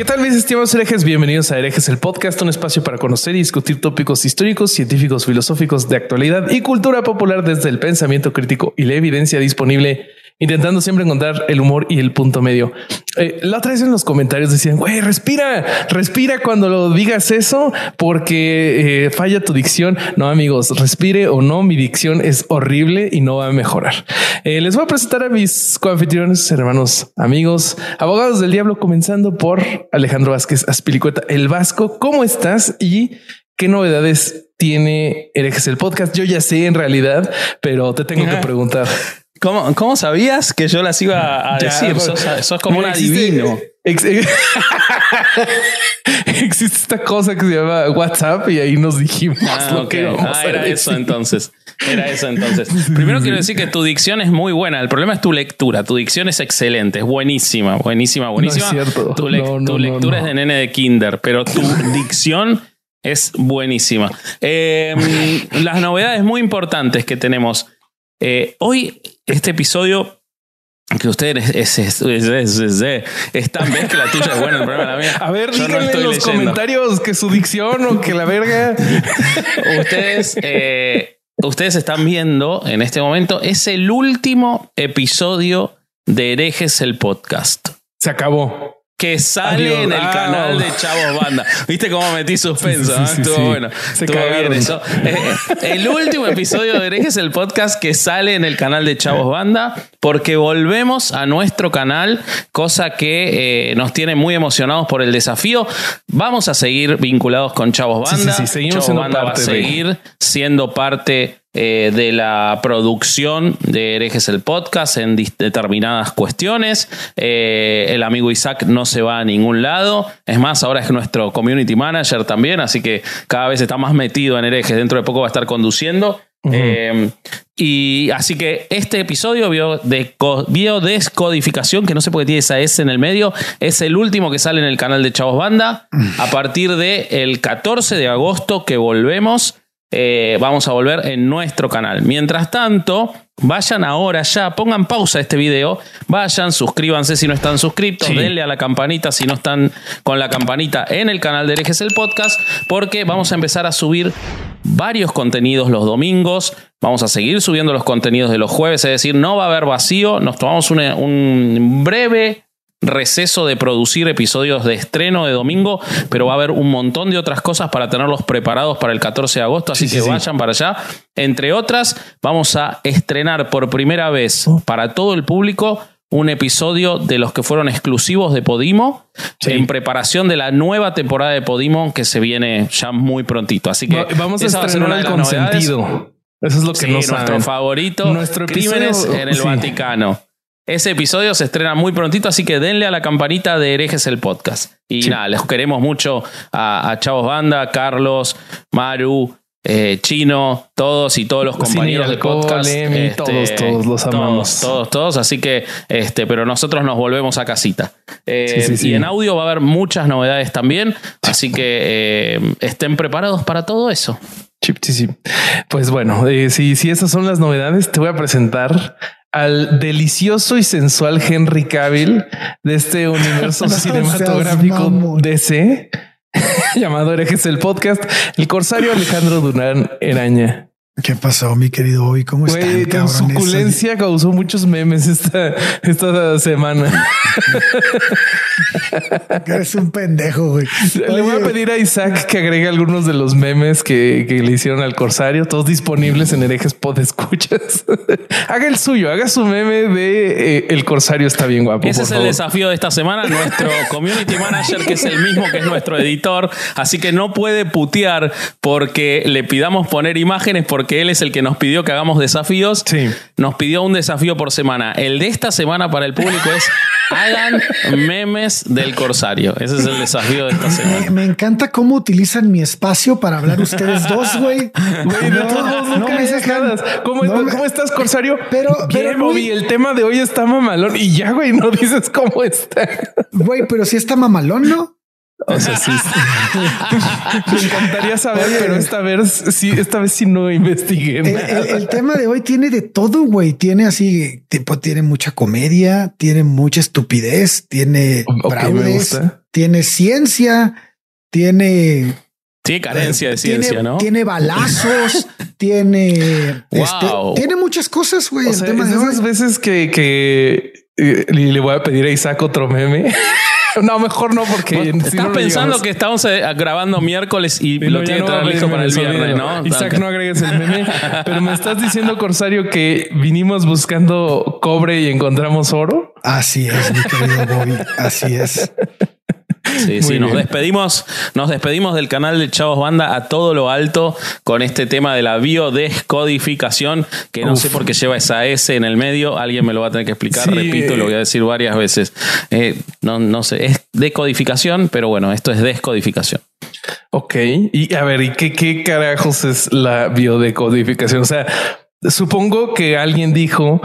¿Qué tal mis estimados herejes? Bienvenidos a Herejes el Podcast, un espacio para conocer y discutir tópicos históricos, científicos, filosóficos de actualidad y cultura popular desde el pensamiento crítico y la evidencia disponible intentando siempre encontrar el humor y el punto medio. Eh, la otra vez en los comentarios decían, güey, respira, respira cuando lo digas eso porque eh, falla tu dicción. No, amigos, respire o no, mi dicción es horrible y no va a mejorar. Eh, les voy a presentar a mis coanfitriones, hermanos, amigos, abogados del diablo, comenzando por Alejandro Vázquez Aspilicueta, el Vasco. ¿Cómo estás y qué novedades tiene Herejes el podcast? Yo ya sé en realidad, pero te tengo que preguntar. ¿Cómo, ¿Cómo sabías que yo las iba a Ya, decir? bueno, sos, sos como un adivino. ex- existe esta cosa que se llama WhatsApp y ahí nos dijimos Ah, lo que Ah, a era decir. eso entonces. Era eso entonces. Primero quiero decir que tu dicción es muy buena. El problema es tu lectura. Tu dicción es excelente, es buenísima, buenísima, buenísima. cierto. Tu, lec- No, no, tu no, lectura es de nene de kinder, pero tu dicción es buenísima. Eh, las novedades muy importantes que tenemos. Eh, hoy, este episodio que ustedes es, es, es, es, tan ves que la tuya es buena, el problema la mía. A ver, Yo no díganle en los leyendo. comentarios que su dicción o que la verga. ustedes, eh, ustedes están viendo en este momento, es el último episodio de Herejes el podcast. Se acabó. Que sale Adiós. en el Ah. canal de Chavos Banda. ¿Viste cómo metí suspenso? Sí, sí, ah? Estuvo bueno. Se Estuvo cagaron. bien eso. Eh, el último episodio de Herejes el podcast que sale en el canal de Chavos Banda, porque volvemos a nuestro canal, cosa que eh, nos tiene muy emocionados por el desafío. Vamos a seguir vinculados con Chavos Banda. sí, seguimos Chavos siendo Banda va a seguir siendo parte eh, de la producción de Herejes el Podcast en determinadas cuestiones. Eh, el amigo Isaac no se va a ningún lado. Es más, ahora es nuestro community manager también, así que cada vez está más metido en Herejes. Dentro de poco va a estar conduciendo. Eh, y así que este episodio vio, de descodificación, que no sé por qué tiene esa S en el medio, es el último que sale en el canal de Chavos Banda. A partir del el 14 de agosto que volvemos, eh, vamos a volver en nuestro canal. Mientras tanto, vayan ahora ya, pongan pausa a este video, vayan, suscríbanse si no están suscriptos, denle a la campanita si no están con la campanita en el canal de Herejes el Podcast, porque vamos a empezar a subir varios contenidos los domingos. Vamos a seguir subiendo los contenidos de los jueves, es decir, no va a haber vacío. Nos tomamos una- un breve receso de producir episodios de estreno de domingo, pero va a haber un montón de otras cosas para tenerlos preparados para el 14 de agosto, así Sí, sí, que sí. vayan para allá. Entre otras, vamos a estrenar por primera vez Oh. para todo el público un episodio de los que fueron exclusivos de Podimo Sí. en preparación de la nueva temporada de Podimo que se viene ya muy prontito. Así que Va- Vamos a estrenar el novedades. consentido. Eso es lo que Sí, no nuestro saben. favorito. Nuestro Crímenes episodio- en el sí. Vaticano. Ese episodio se estrena muy prontito, así que denle a la campanita de Herejes el podcast. Y Sí. nada, les queremos mucho a, a Chavos Banda, Carlos, Maru, eh, Chino, todos y todos los compañeros de alcohol, podcast. Emi, todos, todos los amamos. Todos, todos, todos. Así que, este, pero nosotros nos volvemos a casita. Eh, Sí, sí, sí. Y en audio va a haber muchas novedades también. Así que eh, estén preparados para todo eso. Sí, sí, sí. Pues bueno, si, si esas son las novedades, te voy a presentar al delicioso y sensual Henry Cavill de este universo cinematográfico. DC llamado Herejes el podcast, el corsario Alejandro Durán Eraña. ¿Qué pasó, mi querido Bobby? ¿Cómo están, tu cabrones? suculencia causó muchos memes esta, esta semana. Eres un pendejo, güey. Le voy a pedir a Isaac que agregue algunos de los memes que, que le hicieron al Corsario, todos disponibles en herejes pod escuchas. haga el suyo, haga su meme de eh, el Corsario está bien guapo. Ese por es el favor. desafío de esta semana. Nuestro community manager, que es el mismo que es nuestro editor, así que no puede putear porque le pidamos poner imágenes, porque él es el que nos pidió que hagamos desafíos. Sí. Nos pidió un desafío por semana. El de esta semana para el público es hagan memes del corsario. Ese es el desafío de esta semana. Me, me encanta cómo utilizan mi espacio para hablar ustedes dos, güey. Nunca me dejan. ¿Cómo, No me- ¿Cómo estás, Corsario? Pero- Bien, pero, Bobby, güey. el tema de hoy está mamalón y ya, güey, no dices cómo está. Güey, pero si está mamalón, ¿no? O sea, sí. sí. Me encantaría saber, pero esta vez sí, esta vez sí no investigué. El, el- el tema de hoy tiene de todo, güey. Tiene así, tipo, tiene mucha comedia, tiene mucha estupidez, tiene Ok, me fraudes, gusta. tiene ciencia, tiene Sí, carencia de ciencia, tiene, ¿no? Tiene balazos, tiene, este, Wow. tiene muchas cosas, güey. O el sea, tema es de de hoy. esas veces que, que y le voy a pedir a Isaac otro meme. no, mejor no, porque si Estás no pensando que estamos eh, grabando miércoles y lo tiene no listo para el viernes. ¿no? Isaac, no agregues el meme, pero me estás diciendo, Corsario, que vinimos buscando cobre y encontramos oro. Así es, mi querido Bobby. Así es. Sí, sí, nos despedimos, nos despedimos del canal de Chavos Banda a todo lo alto con este tema de la biodescodificación, que no Uf. sé por qué lleva esa S en el medio, alguien me lo va a tener que explicar, Sí. repito, lo voy a decir varias veces. Eh, no, no sé, es decodificación, pero bueno, esto es descodificación. Ok. Y a ver, ¿y qué, qué carajos es la biodecodificación? O sea, supongo que alguien dijo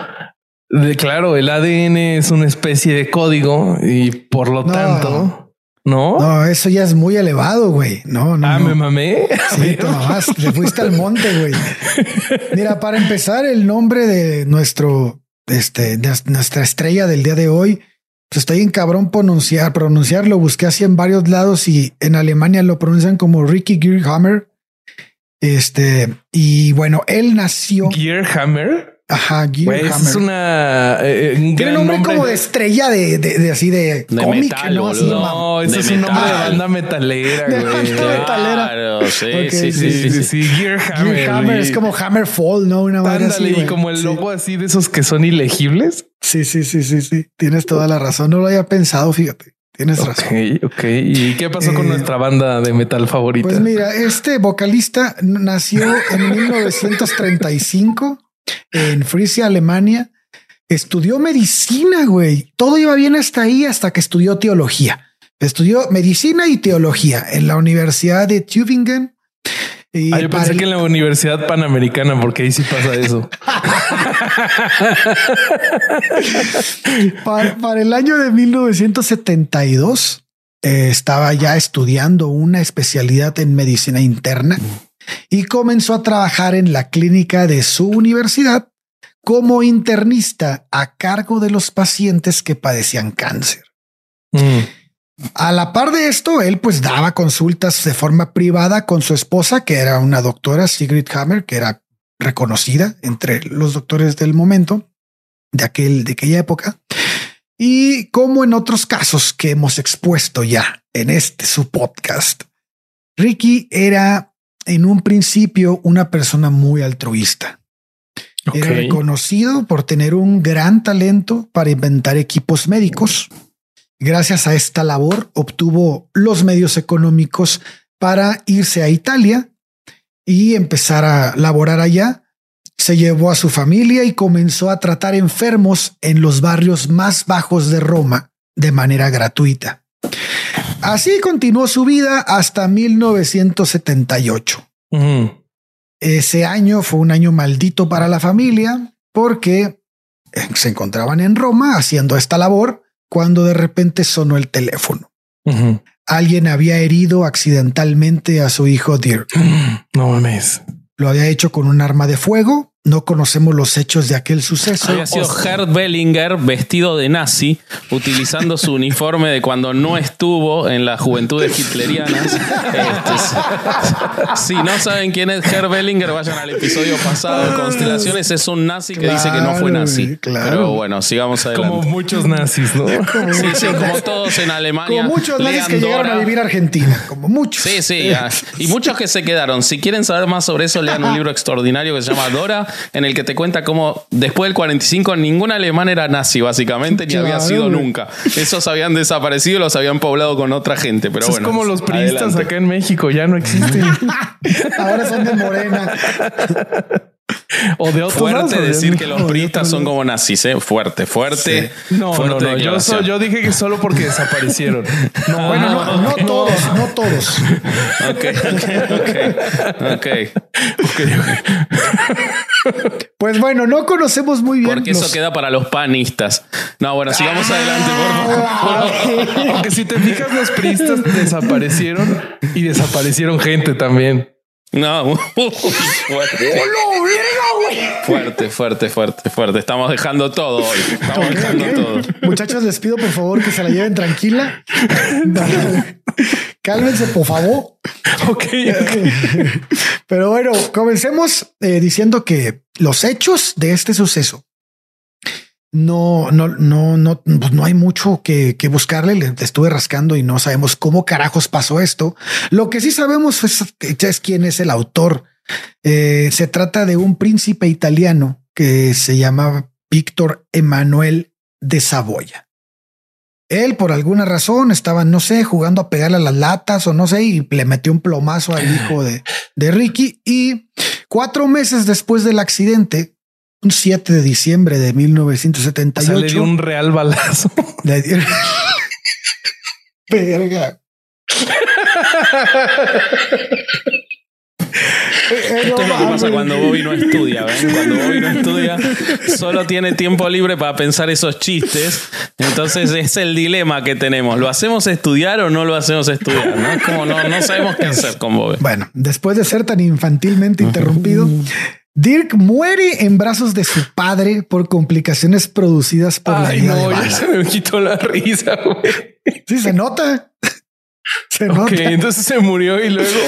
de claro, el ADN es una especie de código y por lo No. tanto, ¿no? No, eso ya es muy elevado, güey. No, no. ah, no. me mamé. Sí, te te fuiste al monte, güey. Mira, para empezar, el nombre de nuestro, este, de nuestra estrella del día de hoy, pues está bien cabrón pronunciar, pronunciarlo. Busqué así en varios lados y en Alemania lo pronuncian como Ricky Gearhammer. Este, y bueno, él nació, Gearhammer. Ajá, Gearhammer. es una eh, eh, un Tiene gran nombre como de estrella de, de, de así de, De cómic, metal, ¿no? Así, No, ese es un nombre de metal. banda metalera, De güey. banda metalera. Claro, sí, sí, sí, Sí, sí, Gearhammer. Gearhammer es como Hammerfall, ¿no? Una madre así, Ándale, y como el Sí. logo así de esos que son ilegibles. Sí, sí, sí, sí, sí. Tienes toda la razón. No lo había pensado, fíjate. Tienes Ok, razón. ok. ¿Y qué pasó con Eh, nuestra banda de metal favorita? Pues mira, este vocalista nació en 1935 en Frisia, Alemania. Estudió medicina, güey. Todo iba bien hasta ahí, hasta que estudió teología. Estudió medicina y teología en la Universidad de Tübingen. Y Ah, yo pensé el- que en la Universidad Panamericana, porque ahí sí pasa eso. Para, para el año de 1972 eh, estaba ya estudiando una especialidad en medicina interna y comenzó a trabajar en la clínica de su universidad como internista a cargo de los pacientes que padecían cáncer. Mm. A la par de esto, él pues daba consultas de forma privada con su esposa, que era una doctora, Sigrid Hammer, que era reconocida entre los doctores del momento, de aquel, de aquella época. Y como en otros casos que hemos expuesto ya en este su podcast, Ricky era en un principio una persona muy altruista. Era reconocido por tener un gran talento para inventar equipos médicos. Gracias a esta labor obtuvo los medios económicos para irse a Italia y empezar a laborar allá. Se llevó a su familia y comenzó a tratar enfermos en los barrios más bajos de Roma de manera gratuita. Así continuó su vida hasta 1978. Mm. Ese año fue un año maldito para la familia porque eh, se encontraban en Roma haciendo esta labor cuando de repente sonó el teléfono. Alguien había herido accidentalmente a su hijo Dirk. No mames. Lo había hecho con un arma de fuego. No conocemos los hechos de aquel suceso. Había sido Gerd Bellinger vestido de nazi, utilizando su uniforme de cuando no estuvo en las juventudes hitlerianas. Este, si no saben quién es Gerd Bellinger, vayan al episodio pasado de Constelaciones. Es un nazi que dice que no fue nazi. claro. Pero bueno, sigamos adelante. Como muchos nazis, ¿no? Sí, sí, como todos en Alemania. Como muchos nazis lean que llegaron a vivir a Argentina, como muchos. Sí, sí. ya. Y muchos que se quedaron. Si quieren saber más sobre eso, lean un libro extraordinario que se llama Dora en el que te cuenta cómo después del 45 ningún alemán era nazi, básicamente, ni había sido nunca. Esos habían desaparecido, los habían poblado con otra gente. Pero Eso bueno, es como los priistas adelante. acá en México, ya no existen. Ahora son de morena. o de otros Fuerte decir que los priistas son como nazis, ¿eh? Fuerte, fuerte. No, fuerte no, no. Yo, so- yo dije que solo porque desaparecieron. No, Bueno, no, no todos, no todos. Ok, ok, ok. Pues bueno, no conocemos muy bien. Porque los- eso queda para los panistas. No, bueno, sigamos adelante, por favor. Aunque si te fijas, los priistas desaparecieron y desaparecieron gente también. No, fuerte. Fuerte, fuerte, fuerte, fuerte. Estamos dejando todo hoy. Estamos dejando todo. Muchachos, les pido por favor que se la lleven tranquila. Cálmense, por favor. Ok. Pero bueno, comencemos eh, diciendo que los hechos de este suceso no, no, no, no, pues no hay mucho que, buscarle. Le estuve rascando y no sabemos cómo carajos pasó esto. Lo que sí sabemos es, es quién es el autor. Eh, se trata de un príncipe italiano que se llama Víctor Emanuel de Saboya. Él, por alguna razón, estaba, no sé, jugando a pegarle a las latas o no sé, y le metió un plomazo al hijo de, de Ricky. Y cuatro meses después del accidente, un 7 de diciembre de O sea, le 1978, dio un real balazo. le Verga. Esto es lo que pasa cuando Bobby no estudia. ¿ven? Cuando Bobby no estudia, solo tiene tiempo libre para pensar esos chistes. Entonces es el dilema que tenemos. ¿Lo hacemos estudiar o no lo hacemos estudiar? ¿no? Como no, no sabemos qué hacer con Bobby. Bueno, después de ser tan infantilmente interrumpido, Dirk muere en brazos de su padre por complicaciones producidas por la Ay, de no, ya se me quitó la risa, güey. Sí, se nota. Se nota. entonces se murió y luego.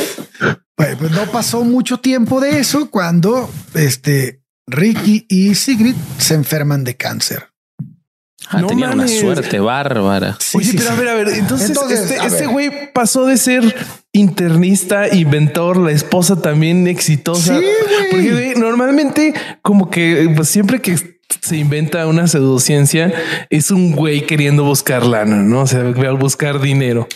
Bueno, pues no pasó mucho tiempo de eso cuando este Ricky y Sigrid se enferman de cáncer. Ah, No tenía una suerte bárbara. Sí, Oye, sí, pero a ver, a ver, entonces, Entonces, este, a este güey pasó de ser internista, inventor, la esposa también exitosa. Sí, güey. Porque güey, normalmente, como que pues, siempre que se inventa una pseudociencia, es un güey queriendo buscar lana, no? O sea, al buscar dinero.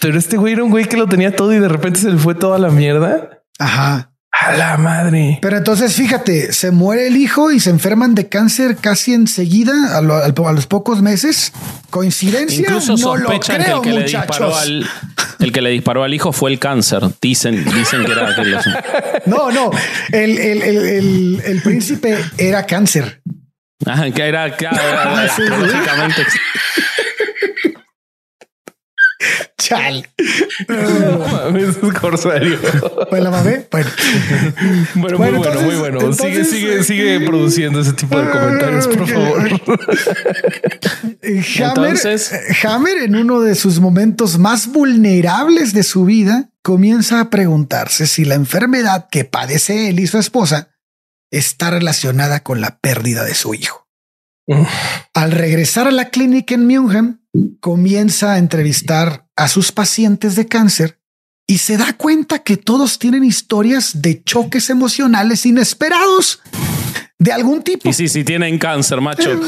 Pero este güey era un güey que lo tenía todo y de repente se le fue toda la mierda. Ajá. A la madre. Pero entonces fíjate, se muere el hijo y se enferman de cáncer casi enseguida a, lo- al- a los pocos meses. Coincidencia. Incluso no lo sospechan creo, que el que, le muchachos. disparó al, el que le disparó al hijo fue el cáncer. Dicen, dicen que era aquel. No, no, el, el- el- el- el príncipe era cáncer. Ah, que era, claro, sí. Chal. Es corsario. Pues la mamé. Bueno, Bueno, Bueno, muy bueno, muy bueno. entonces, sigue, sigue, eh, sigue produciendo ese tipo de comentarios, por favor. Eh, Hammer, Entonces- eh, Hammer, en uno de sus momentos más vulnerables de su vida, comienza a preguntarse si la enfermedad que padece él y su esposa está relacionada con la pérdida de su hijo. Al regresar a la clínica en München, comienza a entrevistar a sus pacientes de cáncer y se da cuenta que todos tienen historias de choques emocionales inesperados de algún tipo. Y sí, sí tienen cáncer, macho.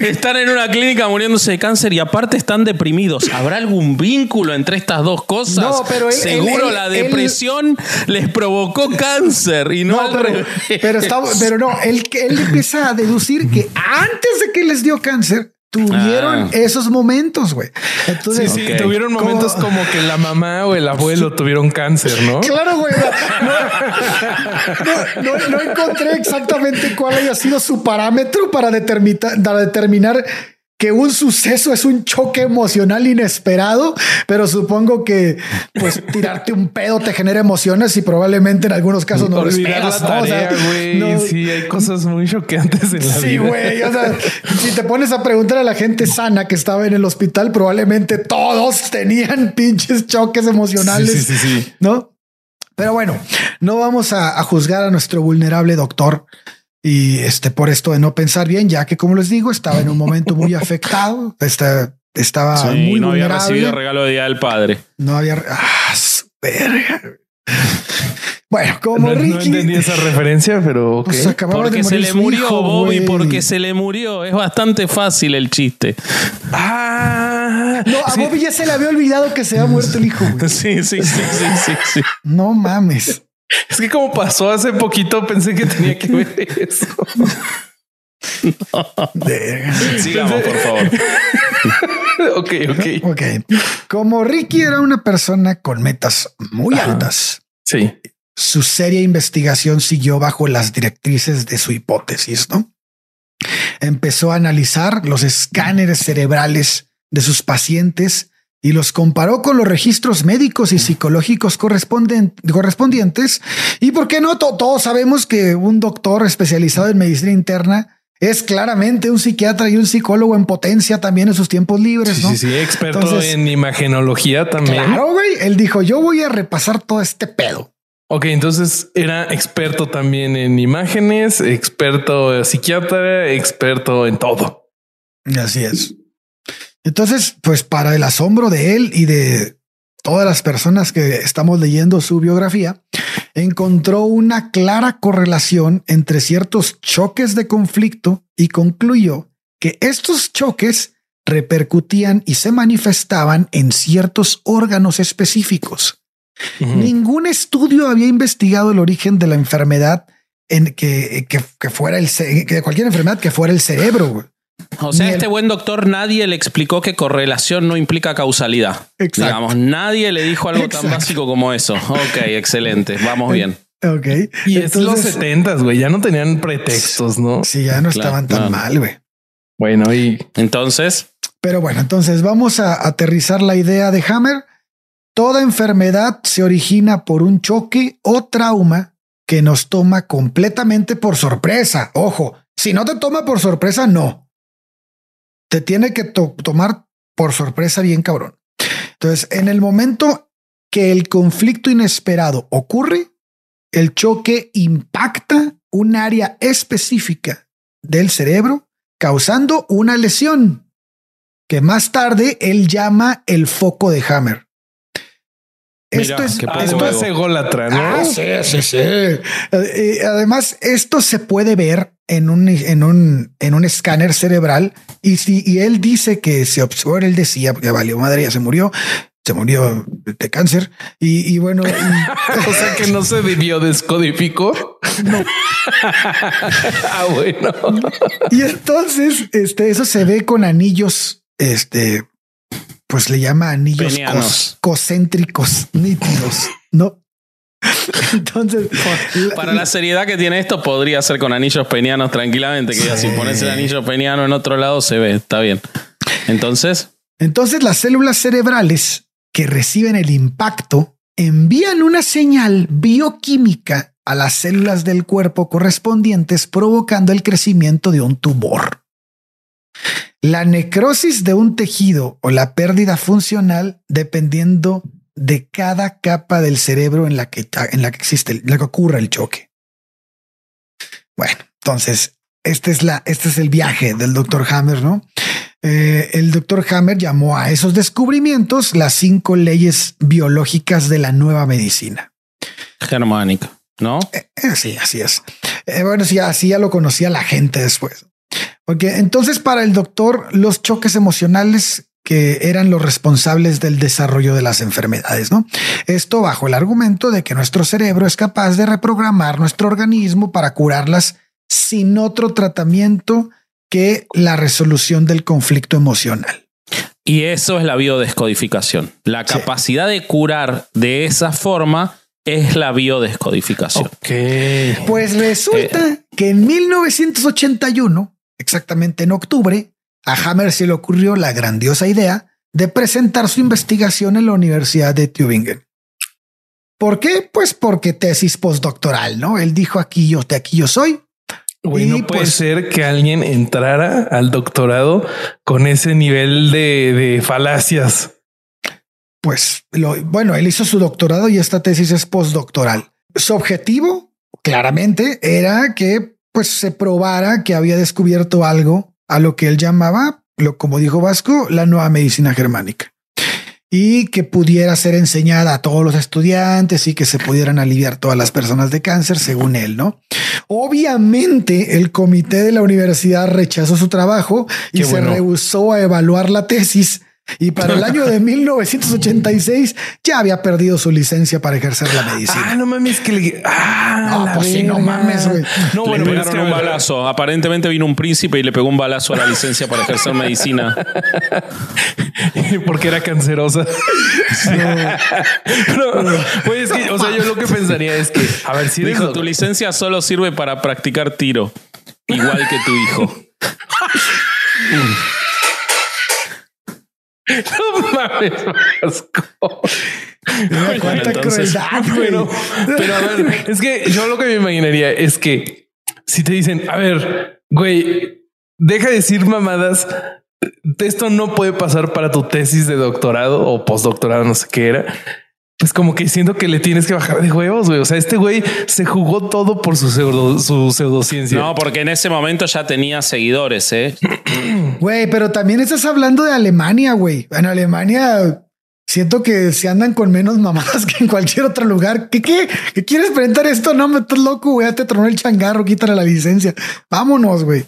Están en una clínica muriéndose de cáncer y aparte están deprimidos. ¿Habrá algún vínculo entre estas dos cosas? No, pero él- Seguro él- la depresión les provocó cáncer y no, No, al pero, revés. pero, está- pero no, él, él empieza a deducir que antes de que les dio cáncer, tuvieron Ah. esos momentos, güey. Sí, Entonces, sí, Ok. tuvieron ¿Cómo? momentos como que la mamá o el abuelo tuvieron cáncer, ¿no? Claro, güey. No, no- no- no encontré exactamente cuál haya sido su parámetro para, determita- para determinar que un suceso es un choque emocional inesperado, pero supongo que pues tirarte un pedo te genera emociones y probablemente en algunos casos no lo Olvidar esperas, la ¿no? O sea, no- Sí, hay cosas muy choqueantes en la Sí, güey. O sea, si te pones a preguntar a la gente sana que estaba en el hospital, probablemente todos tenían pinches choques emocionales. Sí, sí, sí, sí. ¿No? Pero bueno, no vamos a, a juzgar a nuestro vulnerable doctor y este por esto de no pensar bien, ya que como les digo, estaba en un momento muy afectado. Está, estaba Sí, muy no había recibido regalo de Día del Padre. No había. Ah. Bueno, como No, no Ricky. entendí esa referencia, pero pues, acababa de Porque se le murió, hijo, Bobby, porque se le murió. Es bastante fácil el chiste. Ah, No, a sí. Bobby ya se le había olvidado que se había muerto el hijo. güey. Sí, sí, sí, sí, sí, sí. No mames. Es que como pasó hace poquito, pensé que tenía que ver eso. Verga. Sigamos, por favor. ok, ok. Ok. Como Ricky era una persona con metas muy Ajá. altas, Sí. su seria investigación siguió bajo las directrices de su hipótesis, ¿no? Empezó a analizar los escáneres cerebrales de sus pacientes y los comparó con los registros médicos y psicológicos correspondientes. Y por qué no, To- todos sabemos que un doctor especializado en medicina interna es claramente un psiquiatra y un psicólogo en potencia también en sus tiempos libres, Sí, ¿no? sí, sí, experto Entonces- en imagenología también. Claro, güey. Él dijo, yo voy a repasar todo este pedo. Ok, entonces era experto también en imágenes, experto psiquiatra, experto en todo. Así es. Entonces, pues para el asombro de él y de todas las personas que estamos leyendo su biografía, encontró una clara correlación entre ciertos choques de conflicto y concluyó que estos choques repercutían y se manifestaban en ciertos órganos específicos. Ningún estudio había investigado el origen de la enfermedad en que, que, que fuera el que cualquier enfermedad que fuera el cerebro. O sea, Ni el- este buen doctor nadie le explicó que correlación no implica causalidad. Exacto. Digamos, nadie le dijo algo tan básico como eso. Ok, excelente. Vamos bien. Ok. Y es los Entonces, setentas, güey. Ya no tenían pretextos, ¿no? Sí, ya no Claro, estaban tan claro. mal, güey. Bueno, y Entonces, Pero bueno, entonces vamos a aterrizar la idea de Hammer. Toda enfermedad se origina por un choque o trauma que nos toma completamente por sorpresa. Ojo, si no te toma por sorpresa, no. Te tiene que to- tomar por sorpresa bien cabrón. Entonces, en el momento que el conflicto inesperado ocurre, el choque impacta un área específica del cerebro, causando una lesión que más tarde él llama el foco de Hammer. Mira, esto es, esto además es- ególatra, ¿no? Ah, sí, sí, sí. Eh, eh, además, esto se puede ver en un, en un, en un escáner cerebral. Y si y él dice que se observó, él decía que valió madre, ya se murió, se murió de cáncer. Y, y bueno, y- o sea que no se biodescodificó. No. ah, bueno. y entonces este, eso se ve con anillos, este, pues le llama anillos cos- concéntricos nítidos, no? Entonces, para la seriedad que tiene esto, podría ser con anillos penianos tranquilamente. Que ya Sí. si pones el anillo peniano en otro lado, se ve. Está bien. Entonces, Entonces las células cerebrales que reciben el impacto envían una señal bioquímica a las células del cuerpo correspondientes provocando el crecimiento de un tumor. La necrosis de un tejido o la pérdida funcional dependiendo de cada capa del cerebro en la que, en la que existe, en la que ocurre el choque. Bueno, entonces este es la, este es el viaje del doctor Hammer, ¿no? Eh, el doctor Hammer llamó a esos descubrimientos las cinco leyes biológicas de la nueva medicina. germánica, ¿no? Eh, sí, así es. Eh, bueno, sí, así ya lo conocía la gente después. Porque entonces para el doctor los choques emocionales que eran los responsables del desarrollo de las enfermedades, ¿no? Esto bajo el argumento de que nuestro cerebro es capaz de reprogramar nuestro organismo para curarlas sin otro tratamiento que la resolución del conflicto emocional. Y eso es la biodescodificación. La Sí. capacidad de curar de esa forma es la biodescodificación. Ok. Pues resulta que en 1981, exactamente en octubre, a Hammer se le ocurrió la grandiosa idea de presentar su investigación en la Universidad de Tübingen. ¿Por qué? Pues porque tesis postdoctoral, ¿no? Él dijo aquí yo, de aquí yo soy. Güey, Y, no puede pues- ser que alguien entrara al doctorado con ese nivel de, de falacias. Pues lo, bueno, él hizo su doctorado y esta tesis es postdoctoral. Su objetivo, claramente, era que pues se probara que había descubierto algo a lo que él llamaba lo como dijo Vasco, la nueva medicina germánica. Y que pudiera ser enseñada a todos los estudiantes y que se pudieran aliviar todas las personas de cáncer, según él, ¿no? Obviamente el comité de la universidad rechazó su trabajo y se rehusó a evaluar la tesis y para el año de 1986 ya había perdido su licencia para ejercer la medicina. Ah, no mames, que le. Ah, no, pues sí, no mames, güey. No, le bueno, pegaron un balazo. Aparentemente vino un príncipe y le pegó un balazo a la licencia para ejercer medicina. Porque era cancerosa. Pero, es que, o sea, yo lo que pensaría es que, a ver si dijo, tu licencia solo sirve para practicar tiro, igual que tu hijo. No mames, Vasco. Cuánta crueldad, Pero, pero a ver, es que yo lo que me imaginaría es que si te dicen, a ver, güey, deja de decir mamadas. Esto no puede pasar para tu tesis de doctorado o postdoctorado, no sé qué era pues como que siento que le tienes que bajar de huevos, güey. O sea, este güey se jugó todo por su, pseudo, su pseudociencia. No, porque en ese momento ya tenía seguidores, ¿eh? Güey, pero también estás hablando de Alemania, güey. En Alemania siento que se andan con menos mamadas que en cualquier otro lugar. ¿Qué, qué? ¿Qué quieres presentar esto? No, me estás loco, güey. Ya te tronó el changarro, quítale la licencia. Vámonos, güey.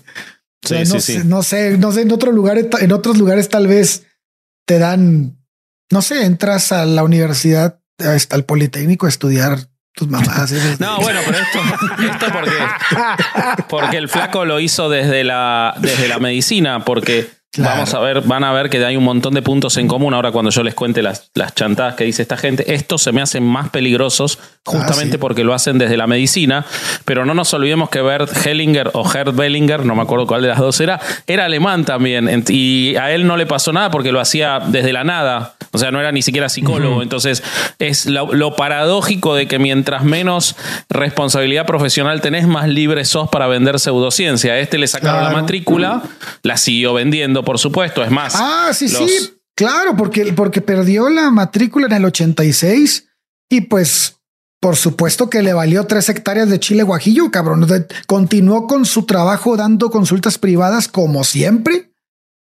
Sí, no, sí. no sé, no sé, en otro lugar, en otros lugares tal vez te dan, no sé, entras a la universidad, al Politécnico a estudiar tus mamás. no, bueno, pero esto, esto porque, porque el flaco lo hizo desde la, desde la medicina, porque Vamos a ver, van a ver que hay un montón de puntos en común. Ahora cuando yo les cuente las, las chantadas que dice esta gente. Estos se me hacen más peligrosos justamente Ah, porque lo hacen desde la medicina, pero no nos olvidemos que Bert Hellinger o Gerd Bellinger, no me acuerdo cuál de las dos era, era alemán también. Y a él no le pasó nada porque lo hacía desde la nada, o sea, no era ni siquiera psicólogo, entonces es lo, lo paradójico de que mientras menos responsabilidad profesional tenés, más libre sos para vender pseudociencia. A este le sacaron la matrícula, la siguió vendiendo, por supuesto, es más. Ah, sí, los- sí, claro, porque, porque perdió la matrícula en el 86 y pues por supuesto que le valió tres hectáreas de chile guajillo, cabrón. Continuó con su trabajo dando consultas privadas como siempre.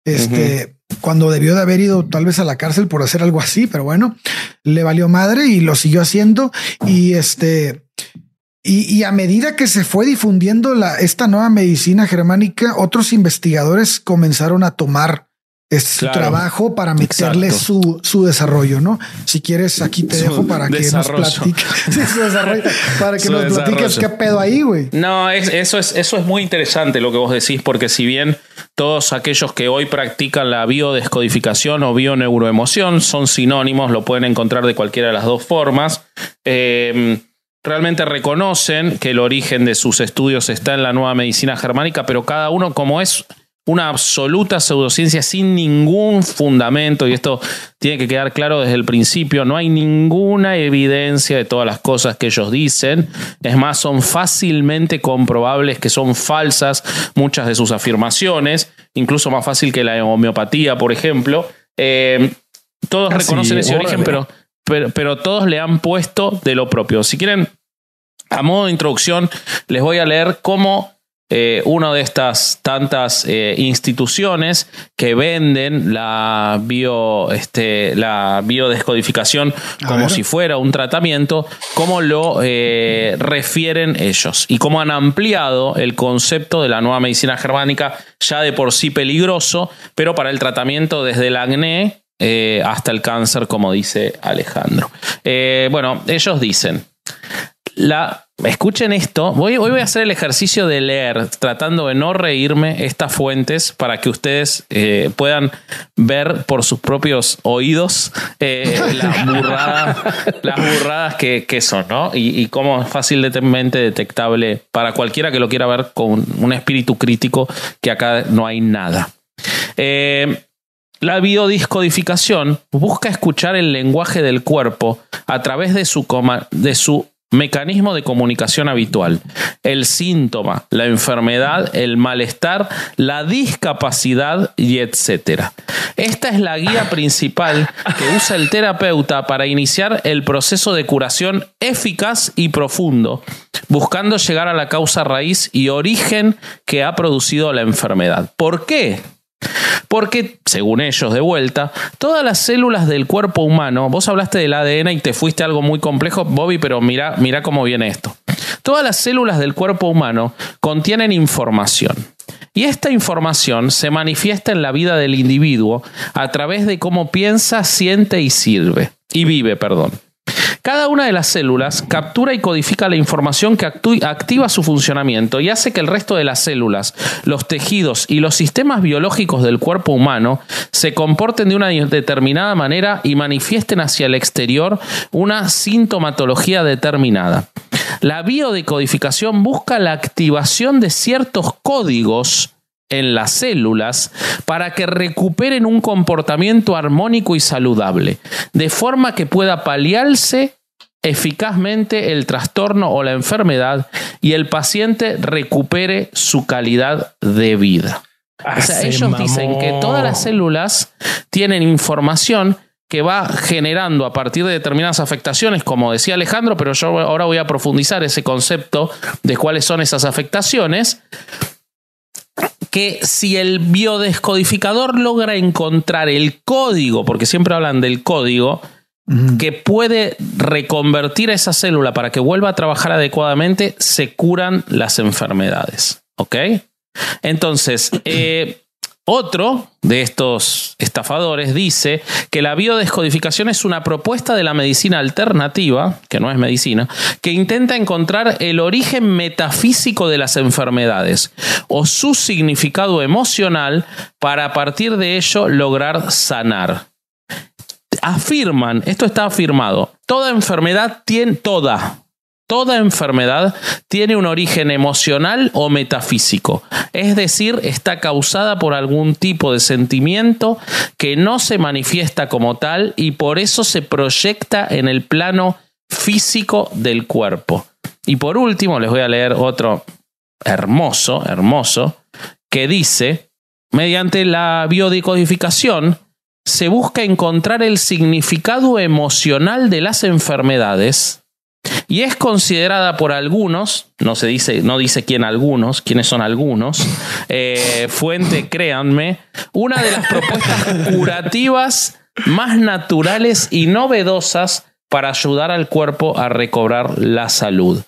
Este, cuando debió de haber ido tal vez a la cárcel por hacer algo así, pero bueno, le valió madre y lo siguió haciendo. Y este, y, y a medida que se fue difundiendo la, esta nueva medicina germánica, otros investigadores comenzaron a tomar este, su Claro. trabajo para meterle su, su desarrollo, ¿no? Si quieres, aquí te Su dejo para que nos platiques. Para que Su nos platiques qué pedo ahí, güey. No, es- eso, es, eso es muy interesante lo que vos decís, porque si bien todos aquellos que hoy practican la biodescodificación o bioneuroemoción son sinónimos, lo pueden encontrar de cualquiera de las dos formas, eh, realmente reconocen que el origen de sus estudios está en la nueva medicina germánica, pero cada uno, como es una absoluta pseudociencia sin ningún fundamento, y esto tiene que quedar claro desde el principio, no hay ninguna evidencia de todas las cosas que ellos dicen, es más, son fácilmente comprobables que son falsas muchas de sus afirmaciones, incluso más fácil que la homeopatía, por ejemplo. Eh, todos Ah, reconocen ese origen, pero, pero, pero todos le han puesto de lo propio. Si quieren, a modo de introducción, les voy a leer cómo eh, una de estas tantas eh, instituciones que venden la, bio, este, la biodescodificación A como ver. si fuera un tratamiento, cómo lo eh, refieren ellos y cómo han ampliado el concepto de la nueva medicina germánica, ya de por sí peligroso, pero para el tratamiento desde el acné eh, hasta el cáncer, como dice Alejandro. Eh, bueno, ellos dicen, la, escuchen esto. Voy, hoy voy a hacer el ejercicio de leer, tratando de no reírme estas fuentes para que ustedes eh, puedan ver por sus propios oídos las burradas, las burradas que, que son, ¿no? Y, y cómo es fácilmente detectable para cualquiera que lo quiera ver con un espíritu crítico, que acá no hay nada. Eh, la biodiscodificación busca escuchar el lenguaje del cuerpo a través de su, coma- de su mecanismo de comunicación habitual. El síntoma, la enfermedad, el malestar, la discapacidad y etcétera. Esta es la guía principal que usa el terapeuta para iniciar el proceso de curación eficaz y profundo, buscando llegar a la causa raíz y origen que ha producido la enfermedad. ¿Por qué? Porque, según ellos, de vuelta, todas las células del cuerpo humano, vos hablaste del ADN y te fuiste algo muy complejo, Bobby, pero mira, mira cómo viene esto. Todas las células del cuerpo humano contienen información. Y esta información se manifiesta en la vida del individuo a través de cómo piensa, siente y sirve. Y vive, perdón. Cada una de las células captura y codifica la información que activa su funcionamiento y hace que el resto de las células, los tejidos y los sistemas biológicos del cuerpo humano se comporten de una determinada manera y manifiesten hacia el exterior una sintomatología determinada. La biodecodificación busca la activación de ciertos códigos en las células para que recuperen un comportamiento armónico y saludable, de forma que pueda paliarse eficazmente el trastorno o la enfermedad y el paciente recupere su calidad de vida. o sea, ellos dicen que todas las células tienen información que va generando a partir de determinadas afectaciones, como decía Alejandro, pero yo ahora voy a profundizar ese concepto de cuáles son esas afectaciones, que si el biodescodificador logra encontrar el código, porque siempre hablan del código, que puede reconvertir a esa célula para que vuelva a trabajar adecuadamente, se curan las enfermedades. ¿Ok? Entonces, eh, otro de estos estafadores dice que la biodescodificación es una propuesta de la medicina alternativa, que no es medicina, que intenta encontrar el origen metafísico de las enfermedades o su significado emocional para a partir de ello lograr sanar. Afirman, esto está afirmado, toda enfermedad tiene, toda, Toda enfermedad tiene un origen emocional o metafísico, es decir, está causada por algún tipo de sentimiento que no se manifiesta como tal y por eso se proyecta en el plano físico del cuerpo. Y por último, les voy a leer otro hermoso, hermoso, que dice, mediante la biodecodificación, se busca encontrar el significado emocional de las enfermedades y es considerada por algunos, no se dice, no dice quién algunos, quiénes son algunos, eh, fuente, créanme, una de las propuestas curativas más naturales y novedosas para ayudar al cuerpo a recobrar la salud.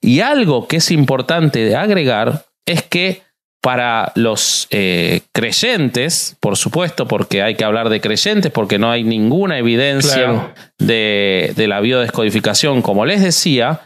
Y algo que es importante de agregar es que para los eh, creyentes, por supuesto, porque hay que hablar de creyentes, porque no hay ninguna evidencia de, de la biodescodificación, como les decía,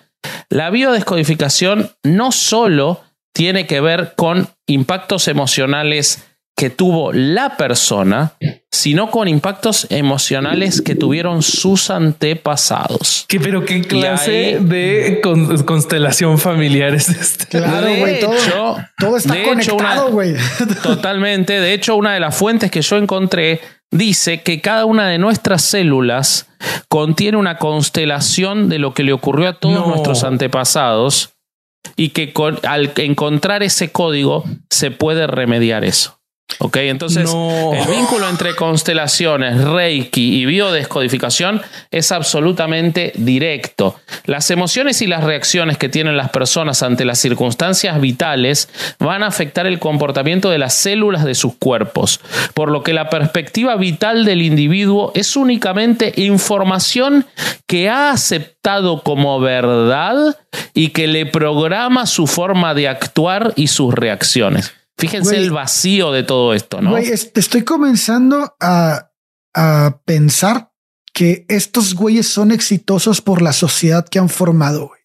la biodescodificación no solo tiene que ver con impactos emocionales que tuvo la persona, sino con impactos emocionales que tuvieron sus antepasados. ¿Qué, pero qué clase de constelación familiar es esta? Claro, güey. Todo, todo, está conectado, güey. Totalmente. De hecho, una de las fuentes que yo encontré dice que cada una de nuestras células contiene una constelación de lo que le ocurrió a todos nuestros antepasados y que al encontrar ese código se puede remediar eso. Ok, entonces el vínculo entre constelaciones, Reiki y biodescodificación es absolutamente directo. Las emociones y las reacciones que tienen las personas ante las circunstancias vitales van a afectar el comportamiento de las células de sus cuerpos, por lo que la perspectiva vital del individuo es únicamente información que ha aceptado como verdad y que le programa su forma de actuar y sus reacciones. Fíjense el vacío de todo esto, ¿no? Güey, estoy comenzando a, a, pensar que estos güeyes son exitosos por la sociedad que han formado, güey.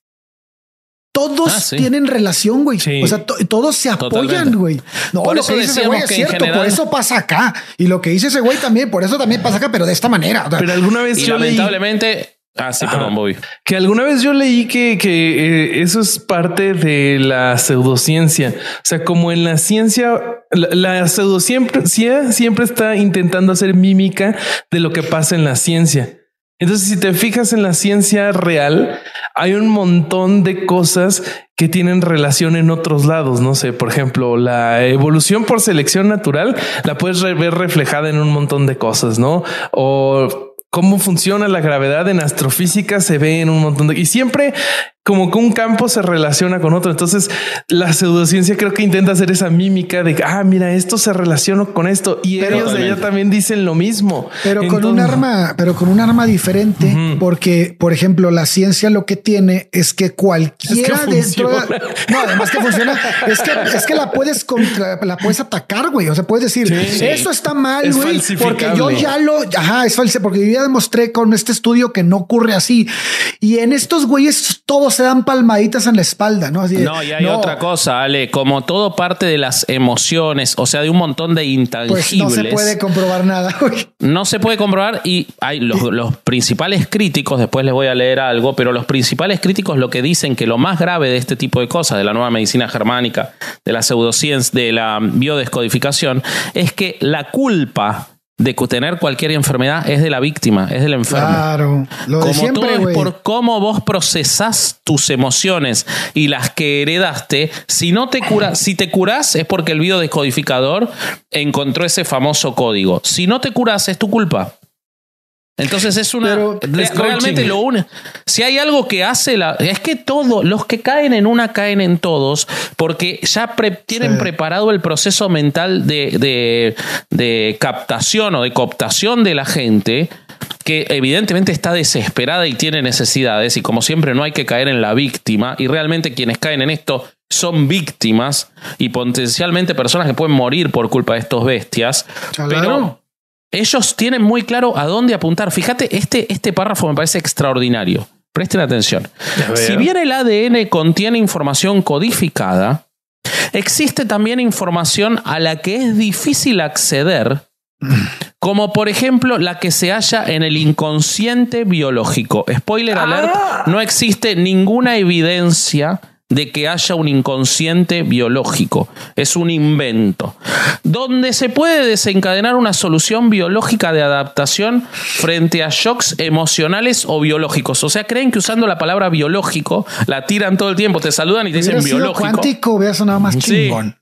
Todos ah, tienen relación, güey. O sea, todos se apoyan, güey. No, por lo que dice ese güey es cierto, por eso pasa acá. Y lo que dice ese güey también, por eso también pasa acá, pero de esta manera. pero alguna vez yo lamentablemente Ah, sí, perdón, Bobby. Que alguna vez yo leí que, que eh, eso es parte de la pseudociencia. O sea, como en la ciencia, la, pseudociencia siempre está intentando hacer mímica de lo que pasa en la ciencia. Entonces, si te fijas en la ciencia real, hay un montón de cosas que tienen relación en otros lados. No sé, por ejemplo, la evolución por selección natural la puedes ver reflejada en un montón de cosas, ¿no? O cómo funciona la gravedad en astrofísica se ve en un montón de... Y siempre como que un campo se relaciona con otro. Entonces, la pseudociencia creo que intenta hacer esa mímica de que, ah, mira, esto se relaciona con esto. Y ellos de allá también dicen lo mismo. Pero con un arma, pero con un arma diferente, porque, por ejemplo, la ciencia lo que tiene es que cualquiera dentro de, no, además que funciona, es que, es que la puedes contra, la puedes atacar, güey. O sea, puedes decir, eso está mal, güey, porque yo ya lo, ajá, es falso, porque yo ya demostré con este estudio que no ocurre así. Y en estos güeyes todos se dan palmaditas en la espalda, ¿no? Así no, y hay otra cosa, Ale, como todo parte de las emociones, o sea, de un montón de intangibles. Pues no se puede comprobar nada. no se puede comprobar y hay los, los principales críticos, después les voy a leer algo, pero los principales críticos lo que dicen que lo más grave de este tipo de cosas, de la nueva medicina germánica, de la pseudociencia, de la biodescodificación, es que la culpa de tener cualquier enfermedad es de la víctima, es del enfermo. Claro, lo de Como todo es por cómo vos procesás tus emociones y las que heredaste. Si no te curas, si te curas es porque el biodescodificador encontró ese famoso código. Si no te curas es tu culpa. Entonces es una. realmente lo une. Si hay algo que hace la. Es que todos, los que caen en una caen en todos, porque ya tienen preparado el proceso mental de, de, captación o de cooptación de la gente, que evidentemente está desesperada y tiene necesidades, y como siempre no hay que caer en la víctima, y realmente quienes caen en esto son víctimas y potencialmente personas que pueden morir por culpa de estos bestias. Pero ellos tienen muy claro a dónde apuntar. Fíjate, este, este párrafo me parece extraordinario. Presten atención. Si bien el ADN contiene información codificada, existe también información a la que es difícil acceder, como por ejemplo la que se halla en el inconsciente biológico. Spoiler alert, ah. no existe ninguna evidencia de que haya un inconsciente biológico. Es un invento. Donde se puede desencadenar una solución biológica de adaptación frente a shocks emocionales o biológicos. O sea, creen que usando la palabra biológico la tiran todo el tiempo, te saludan y te dicen biológico. cuántico hubiera sonado más chingón.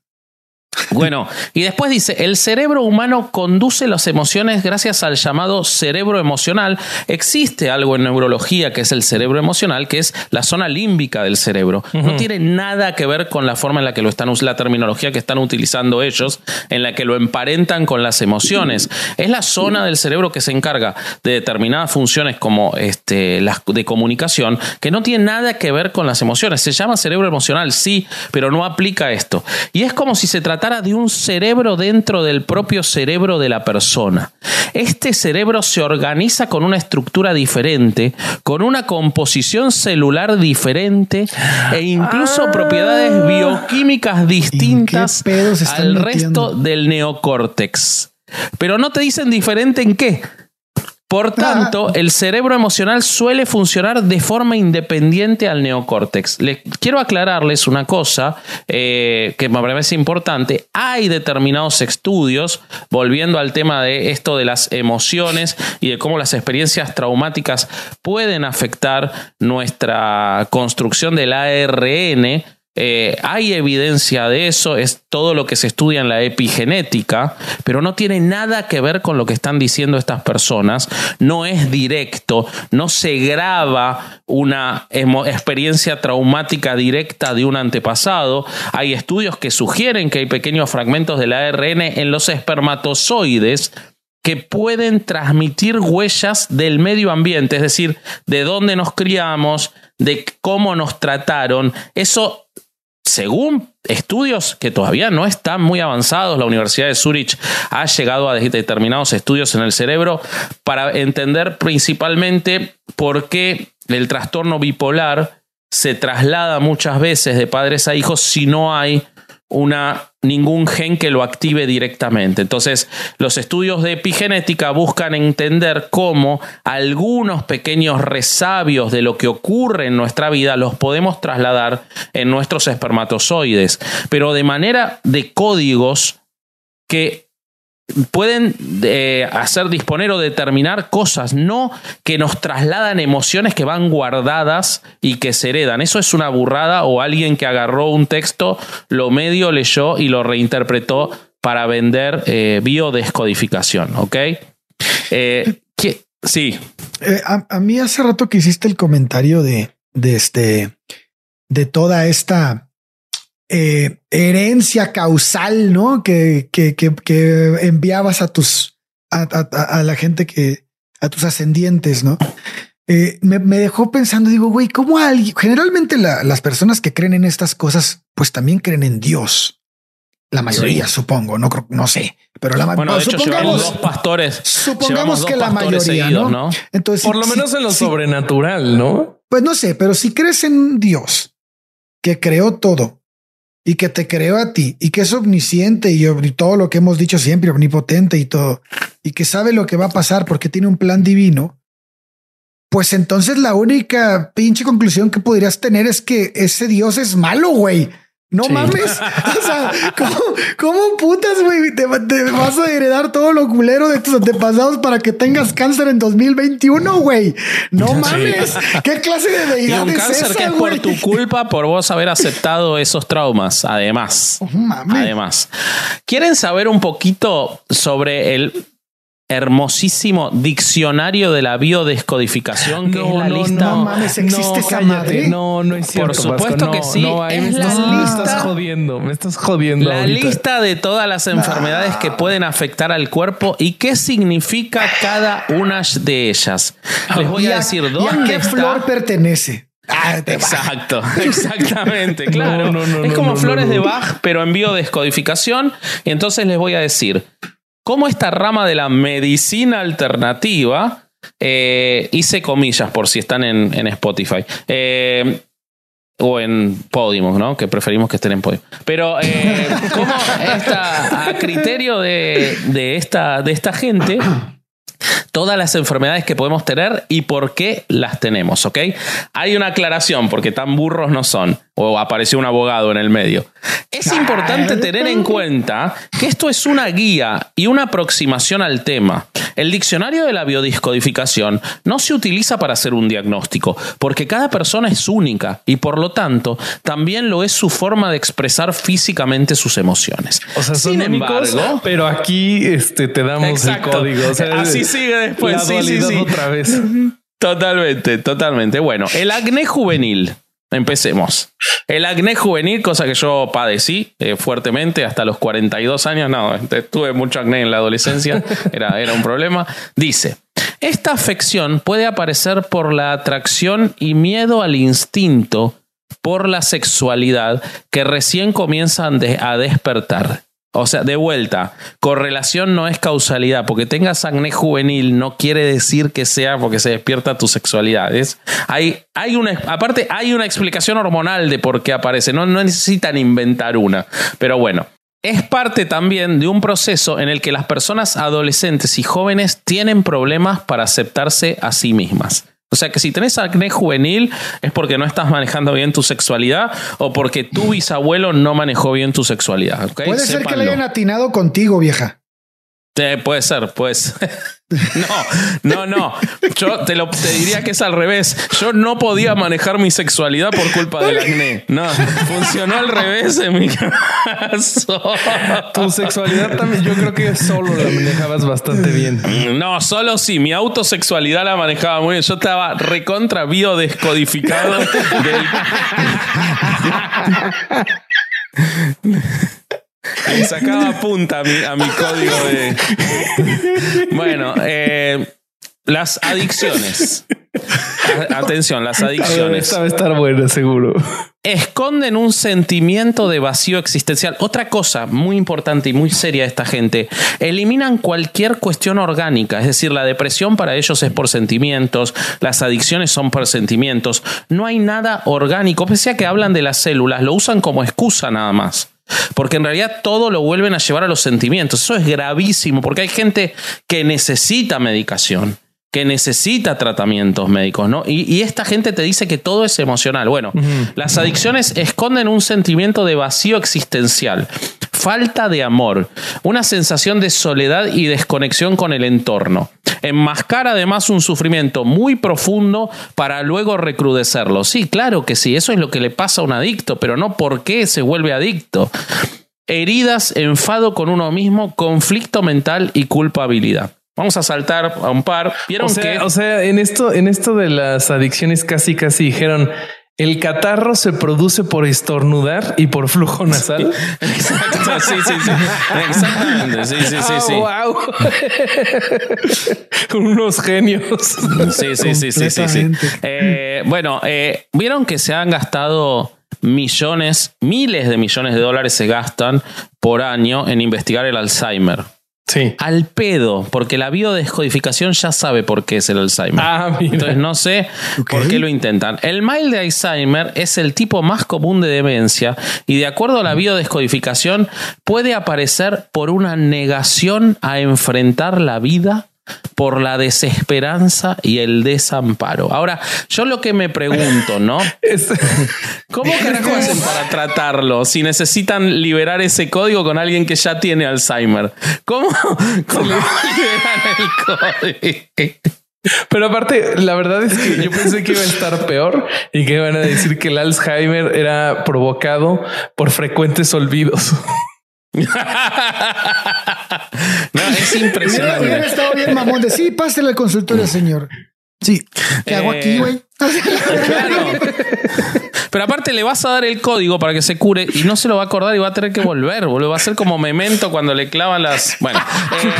Bueno, y después dice, el cerebro humano conduce las emociones gracias al llamado cerebro emocional. Existe algo en neurología que es el cerebro emocional, que es la zona límbica del cerebro. No tiene nada que ver con la forma en la que lo están la terminología que están utilizando ellos, en la que lo emparentan con las emociones. Es la zona del cerebro que se encarga de determinadas funciones como este, las de comunicación, que no tiene nada que ver con las emociones. Se llama cerebro emocional, sí, pero no aplica esto. Y es como si se tratara de un cerebro dentro del propio cerebro de la persona. Este cerebro se organiza con una estructura diferente, con una composición celular diferente e incluso ah. propiedades bioquímicas distintas al resto del neocórtex. Pero no te dicen diferente en qué. Por tanto, el cerebro emocional suele funcionar de forma independiente al neocórtex. quiero aclararles una cosa eh, que me parece importante. Hay determinados estudios, volviendo al tema de esto de las emociones y de cómo las experiencias traumáticas pueden afectar nuestra construcción del ARN eh, hay evidencia de eso, es todo lo que se estudia en la epigenética, pero no tiene nada que ver con lo que están diciendo estas personas, no es directo, no se graba una experiencia traumática directa de un antepasado, hay estudios que sugieren que hay pequeños fragmentos del ARN en los espermatozoides, que pueden transmitir huellas del medio ambiente, es decir, de dónde nos criamos, de cómo nos trataron. Eso según estudios que todavía no están muy avanzados, la Universidad de Zurich ha llegado a determinados estudios en el cerebro para entender principalmente por qué el trastorno bipolar se traslada muchas veces de padres a hijos si no hay una, ningún gen que lo active directamente. Entonces, los estudios de epigenética buscan entender cómo algunos pequeños resabios de lo que ocurre en nuestra vida los podemos trasladar en nuestros espermatozoides, pero de manera de códigos que pueden eh, hacer disponer o determinar cosas, no que nos trasladan emociones que van guardadas y que se heredan. Eso es una burrada o alguien que agarró un texto, lo medio leyó y lo reinterpretó para vender eh, biodescodificación, ¿ok? Eh, sí. A, mí hace rato que hiciste el comentario de de este, de toda esta eh, herencia causal, ¿no? Que, que, que, que enviabas a tus, a, a- a la gente que, a tus ascendientes, ¿no? Eh, me, me dejó pensando, digo, güey, ¿cómo alguien? Generalmente la- las personas que creen en estas cosas, pues también creen en Dios. La mayoría, supongo, no creo, no sé, pero la Bueno, de mayoría. hecho, llevamos dos pastores. supongamos dos que la mayoría, seguidos, ¿no? ¿no? Entonces, Por lo menos en lo sobrenatural, ¿no? Pues no sé, pero si crees en Dios, que creó todo y que te creó a ti y que es omnisciente y, y todo lo que hemos dicho siempre, omnipotente y todo, y que sabe lo que va a pasar porque tiene un plan divino, pues entonces la única pinche conclusión que podrías tener es que ese Dios es malo, güey. No Sí. mames. O sea, ¿cómo, cómo putas, güey? Te, te vas a heredar todo lo culero de tus antepasados para que tengas cáncer en 2021, güey. No mames. ¿Qué clase de Y deidad un es cáncer esa, que es por tu culpa, por vos haber aceptado esos traumas, además. Mames. Además, ¿quieren saber un poquito sobre el hermosísimo diccionario de la biodescodificación, que es la lista? no mames, existe esa cállate. madre. No, no es cierto. Por supuesto Vasco, que no, sí, No, ahí es me la estás, me lista- estás jodiendo. Me estás jodiendo. La ahorita. lista de todas las enfermedades que pueden afectar al cuerpo y qué significa cada una de ellas. Les voy ¿Y a decir ¿y a dónde qué está. flor pertenece? Ah. Exacto, exactamente, claro. No, no, no, es no, como no, flores no, de no. Bach, pero en biodescodificación. Y entonces les voy a decir cómo esta rama de la medicina alternativa, eh, hice comillas por si están en, en Spotify. eh, o en Podimo, ¿no? Que preferimos que estén en Podimo. Pero, eh, ¿cómo esta, a criterio de, de esta, de esta gente, todas las enfermedades que podemos tener y por qué las tenemos, ¿ok? Hay una aclaración, porque tan burros no son, o apareció un abogado en el medio. Es importante tener en cuenta que esto es una guía y una aproximación al tema. El diccionario de la biodiscodificación no se utiliza para hacer un diagnóstico, porque cada persona es única y por lo tanto también lo es su forma de expresar físicamente sus emociones. O sea, son Sin únicos, embargo, pero aquí este, te damos Exacto. el código. O sea, Así sigue después. La Sí, sí, sí. otra vez. Totalmente, totalmente. Bueno, el acné juvenil. Empecemos. El acné juvenil, cosa que yo padecí eh, fuertemente hasta los 42 años. No, este, tuve mucho acné en la adolescencia. Era, era un problema. Dice. Esta afección puede aparecer por la atracción y miedo al instinto por la sexualidad que recién comienzan a despertar. O sea, de vuelta, correlación no es causalidad. Porque tengas acné juvenil no quiere decir que sea porque se despierta tu sexualidad. Hay, hay una, aparte, hay una explicación hormonal de por qué aparece. No, no necesitan inventar una. Pero bueno, es parte también de un proceso en el que las personas adolescentes y jóvenes tienen problemas para aceptarse a sí mismas. O sea que si tenés acné juvenil es porque no estás manejando bien tu sexualidad o porque tu bisabuelo no manejó bien tu sexualidad. ¿ok? Puede ser que le hayan atinado contigo, vieja. Eh, puede ser, pues. No, no, no. Yo te, lo, te diría que es al revés. Yo no podía manejar mi sexualidad por culpa del acné. No, funcionó al revés en mi caso. Tu sexualidad también, yo creo que solo la manejabas bastante bien. No, solo sí, mi autosexualidad la manejaba muy bien. Yo estaba recontra biodescodificado del. Le sacaba punta a mi, a mi código de. Bueno, eh, las adicciones. A- atención, las adicciones Esta va a estar buena, seguro. esconden un sentimiento de vacío existencial. Otra cosa muy importante y muy seria de esta gente, eliminan cualquier cuestión orgánica, es decir, la depresión para ellos es por sentimientos, las adicciones son por sentimientos, no hay nada orgánico, pese a que hablan de las células, lo usan como excusa nada más. Porque en realidad todo lo vuelven a llevar a los sentimientos. Eso es gravísimo, porque hay gente que necesita medicación que necesita tratamientos médicos, ¿no? Y, y esta gente te dice que todo es emocional. Bueno, las adicciones esconden un sentimiento de vacío existencial, falta de amor, una sensación de soledad y desconexión con el entorno. Enmascara además un sufrimiento muy profundo para luego recrudecerlo. Sí, claro que sí, eso es lo que le pasa a un adicto, pero no por qué se vuelve adicto. Heridas, enfado con uno mismo, conflicto mental y culpabilidad. Vamos a saltar a un par. ¿Vieron O sea, que o sea, en esto, en esto de las adicciones casi casi dijeron el catarro se produce por estornudar y por flujo nasal. Exacto, sí, sí, sí. Exactamente. Sí, sí, sí, sí. Ah, wow. Unos genios. Sí, sí, sí, sí, sí, sí. Eh, bueno, eh, vieron que se han gastado millones, miles de millones de dólares se gastan por año en investigar el Alzheimer. Sí. Al pedo, porque la biodescodificación ya sabe por qué es el Alzheimer. Ah, mira. Entonces no sé por qué lo intentan. El mild de Alzheimer es el tipo más común de demencia y de acuerdo a la biodescodificación puede aparecer por una negación a enfrentar la vida por la desesperanza y el desamparo. Ahora, yo lo que me pregunto, ¿no? Es- ¿Cómo carajo hacen para tratarlo si necesitan liberar ese código con alguien que ya tiene Alzheimer? ¿Cómo, cómo liberan el código? Pero aparte, la verdad es que yo pensé que iba a estar peor y que iban a decir que el Alzheimer era provocado por frecuentes olvidos. no, es Hubiera, hubiera impresionante. estado bien mamón de sí, pásele al consultorio, señor. Sí, ¿qué hago aquí, Eh, güey? Claro. Pero aparte le vas a dar el código para que se cure y no se lo va a acordar y va a tener que volver, boludo. Va a ser como memento cuando le clavan las. Bueno. eh,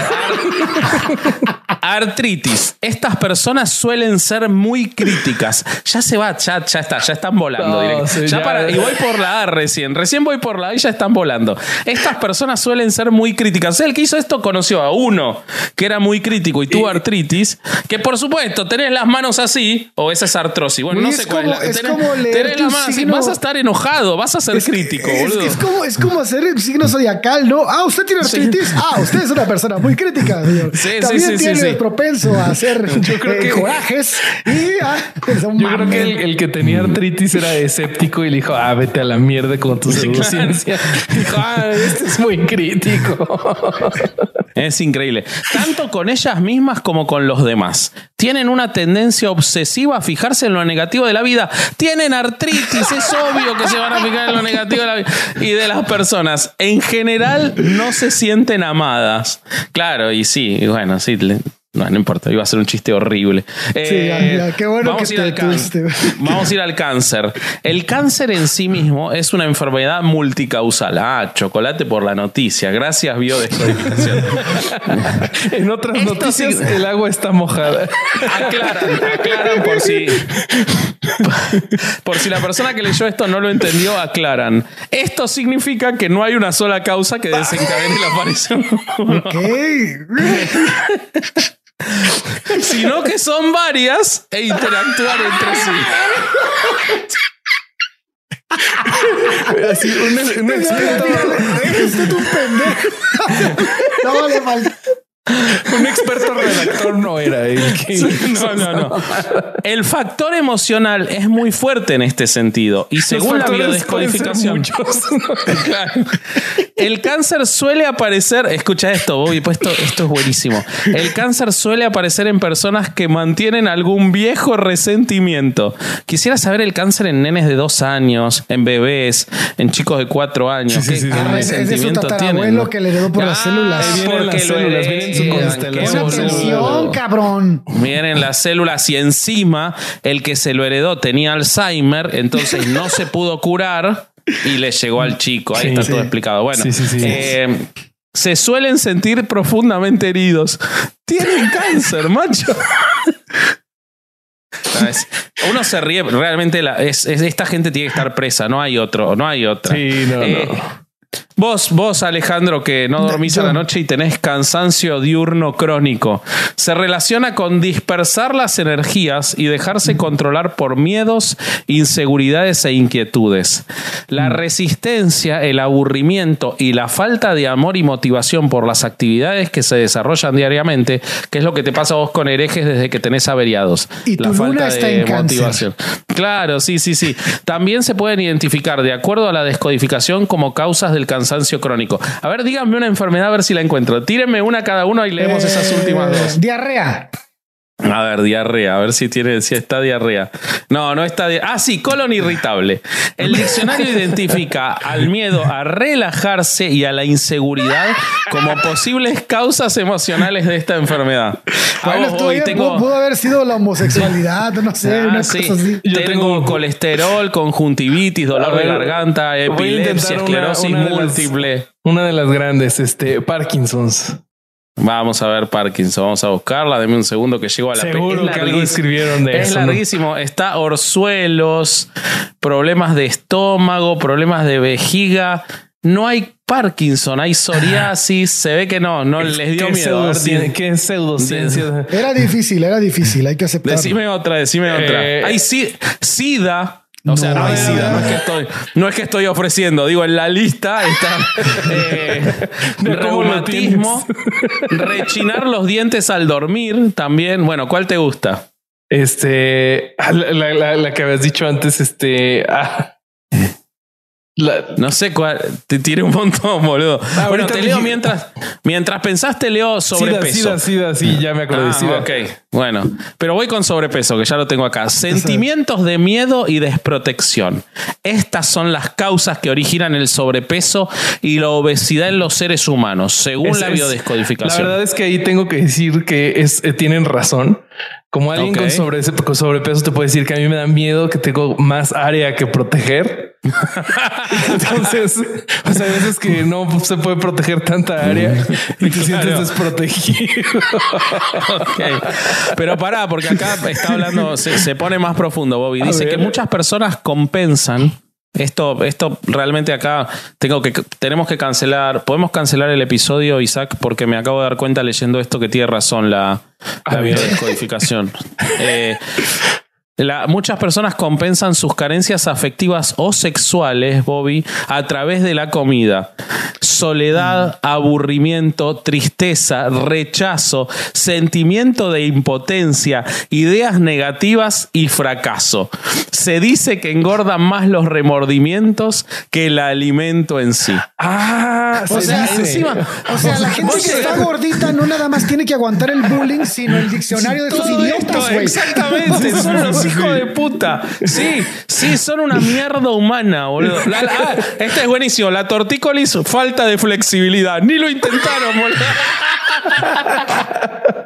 ar- artritis. Estas personas suelen ser muy críticas. Ya se va, ya, ya está, ya están volando. No, directo. sí, Ya ya. para- y voy por la A recién. Recién voy por la A y ya están volando. Estas personas suelen ser muy críticas. O sea, el que hizo esto conoció a uno que era muy crítico y tuvo artritis. Que por supuesto, tenés las manos así, o esa es artrosis. Bueno, no sé es cuál como- es como leer tu así, signo. Vas a estar enojado, vas a ser Es- crítico, es, boludo. es como, es como hacer el signo zodiacal, ¿no? Ah, usted tiene artritis. Ah, usted es una persona muy crítica, señor. Sí, sí, También sí, sí, tiene sí. propenso a hacer Yo creo eh, que- corajes y ah, es un Yo creo que el, el que tenía artritis era escéptico y le dijo, ah, vete a la mierda con tu pseudociencia. Dijo, ah, este es muy crítico. Es increíble. Tanto con ellas mismas como con los demás. Tienen una tendencia obsesiva a fijarse en lo negativo de la vida. Tienen artritis, es obvio que se van a fijar en lo negativo de la vida. Y de las personas. En general no se sienten amadas. Claro, y sí, y bueno, sí. No, no importa, iba a ser un chiste horrible. Sí, ya, ya, qué bueno vamos que ir te detuviste. Vamos a ir al cáncer. El cáncer en sí mismo es una enfermedad multicausal. Ah, chocolate por la noticia. Gracias, biodescodificación. En otras Esto noticias, sí- el agua está mojada. aclaran, aclaran por si. Por si la persona que leyó esto no lo entendió, aclaran. Esto significa que no hay una sola causa que desencadene la aparición, Ok. sino que son varias e interactúan entre sí. Así, un, un experto, Es usted un pendejo. No vale falta. un experto redactor no era el que No, no, no. El factor emocional es muy fuerte en este sentido. Y según la biodescodificación. Claro. El cáncer suele aparecer, escucha esto, Bobby, pues esto, esto es buenísimo. El cáncer suele aparecer en personas que mantienen algún viejo resentimiento. Quisiera saber el cáncer en nenes de dos años, en bebés, en chicos de cuatro años. Sí, sí, ¿Qué, sí, qué sí. Ah, es- es de su resentimiento tatarabuelo tienen? que le heredó por las Ah, células. Porque las lo células, atención, cabrón. Miren las células y encima el que se lo heredó tenía Alzheimer, entonces no se pudo curar y le llegó al chico. Ahí Sí, está sí. todo explicado. Bueno, Sí, sí, sí. eh, se suelen sentir profundamente heridos. Tienen cáncer, macho. Es- Uno se ríe, realmente la- es, es- esta gente tiene que estar presa, no hay otro, no hay otra. Sí, no, Eh, no. Vos, vos, Alejandro, que no dormís a la noche y tenés cansancio diurno crónico, se relaciona con dispersar las energías y dejarse controlar por miedos, inseguridades e inquietudes. La resistencia, el aburrimiento y la falta de amor y motivación por las actividades que se desarrollan diariamente, que es lo que te pasa a vos con herejes desde que tenés averiados. Y tu la luna falta está de en cáncer. motivación. Claro, sí, sí, sí. También se pueden identificar, de acuerdo a la descodificación, como causas del cansancio crónico. A ver, díganme una enfermedad, a ver si la encuentro. Tírenme una cada uno y leemos esas Eh, últimas dos. Diarrea. A ver, diarrea, a ver si tiene, si está diarrea. No, no está diarrea. Ah, sí, colon irritable. El diccionario identifica al miedo a relajarse y a la inseguridad como posibles causas emocionales de esta enfermedad. Bueno, hoy tengo- pudo, haber sido la homosexualidad, no sé, Ah, una sí. cosa así. Yo tengo, tengo- colesterol, conjuntivitis, dolor ver, de garganta, epilepsia, una- esclerosis una de las- múltiple. Una de las grandes, este, Parkinson's. Vamos a ver Parkinson, vamos a buscarla. Deme un segundo que llego a la Seguro es que algo larguísimo. escribieron de Es eso. ¿no? larguísimo. Está orzuelos, problemas de estómago, problemas de vejiga. No hay Parkinson, hay psoriasis. Se ve que no, no les dio ¿Qué miedo. A ver, pseudocien- di- ¿Qué pseudociencia? Era difícil, era difícil, hay que aceptarlo. Decime otra, decime otra. Eh, Hay si- SIDA. O sea, No, no hay no, SIDA, no. no es, que estoy, no es que estoy ofreciendo, digo, en la lista está eh, lo reumatismo, rechinar los dientes al dormir también. Bueno, ¿cuál te gusta? Este, ah, la, la- la- la que habías dicho antes, este, ah, la- No sé cuál, te tiré un montón, boludo. bueno, Ah, ahorita te leo dije- mientras, mientras pensaste, leo sida, sobrepeso. sida, sida, sí, ya me acordé Ah, sida. ok. Bueno, pero voy con sobrepeso, que ya lo tengo acá. Sentimientos de miedo y desprotección. Estas son las causas que originan el sobrepeso y la obesidad en los seres humanos, según Es- la es- biodescodificación. La verdad es que ahí tengo que decir que es, eh, tienen razón. Como alguien Ok. con, sobre, con sobrepeso te puede decir que a mí me da miedo que tengo más área que proteger. Entonces, pues hay veces que no se puede proteger tanta área y te sientes Claro. desprotegido. Ok. Pero pará, porque acá está hablando, se, se pone más profundo, Bobby. Dice que muchas personas compensan. Esto, esto realmente acá tengo que tenemos que cancelar. Podemos cancelar el episodio, Isaac, porque me acabo de dar cuenta leyendo esto que tiene razón la, la A ver. biodescodificación. Eh, la- muchas personas compensan sus carencias afectivas o sexuales, Bobby, a través de la comida. Soledad, aburrimiento, tristeza, rechazo, sentimiento de impotencia, ideas negativas y fracaso. Se dice que engordan más los remordimientos que el alimento en sí. Ah, O se sea, dice. encima, O sea, la gente que está gordita no nada más tiene que aguantar el bullying, sino el diccionario de esos idiotas, güey. Exactamente, son hijos de puta. Sí, sí, son una mierda humana, boludo. La- la- ah, este es buenísimo. La tortícolis, falta de flexibilidad. Ni lo intentaron, boludo.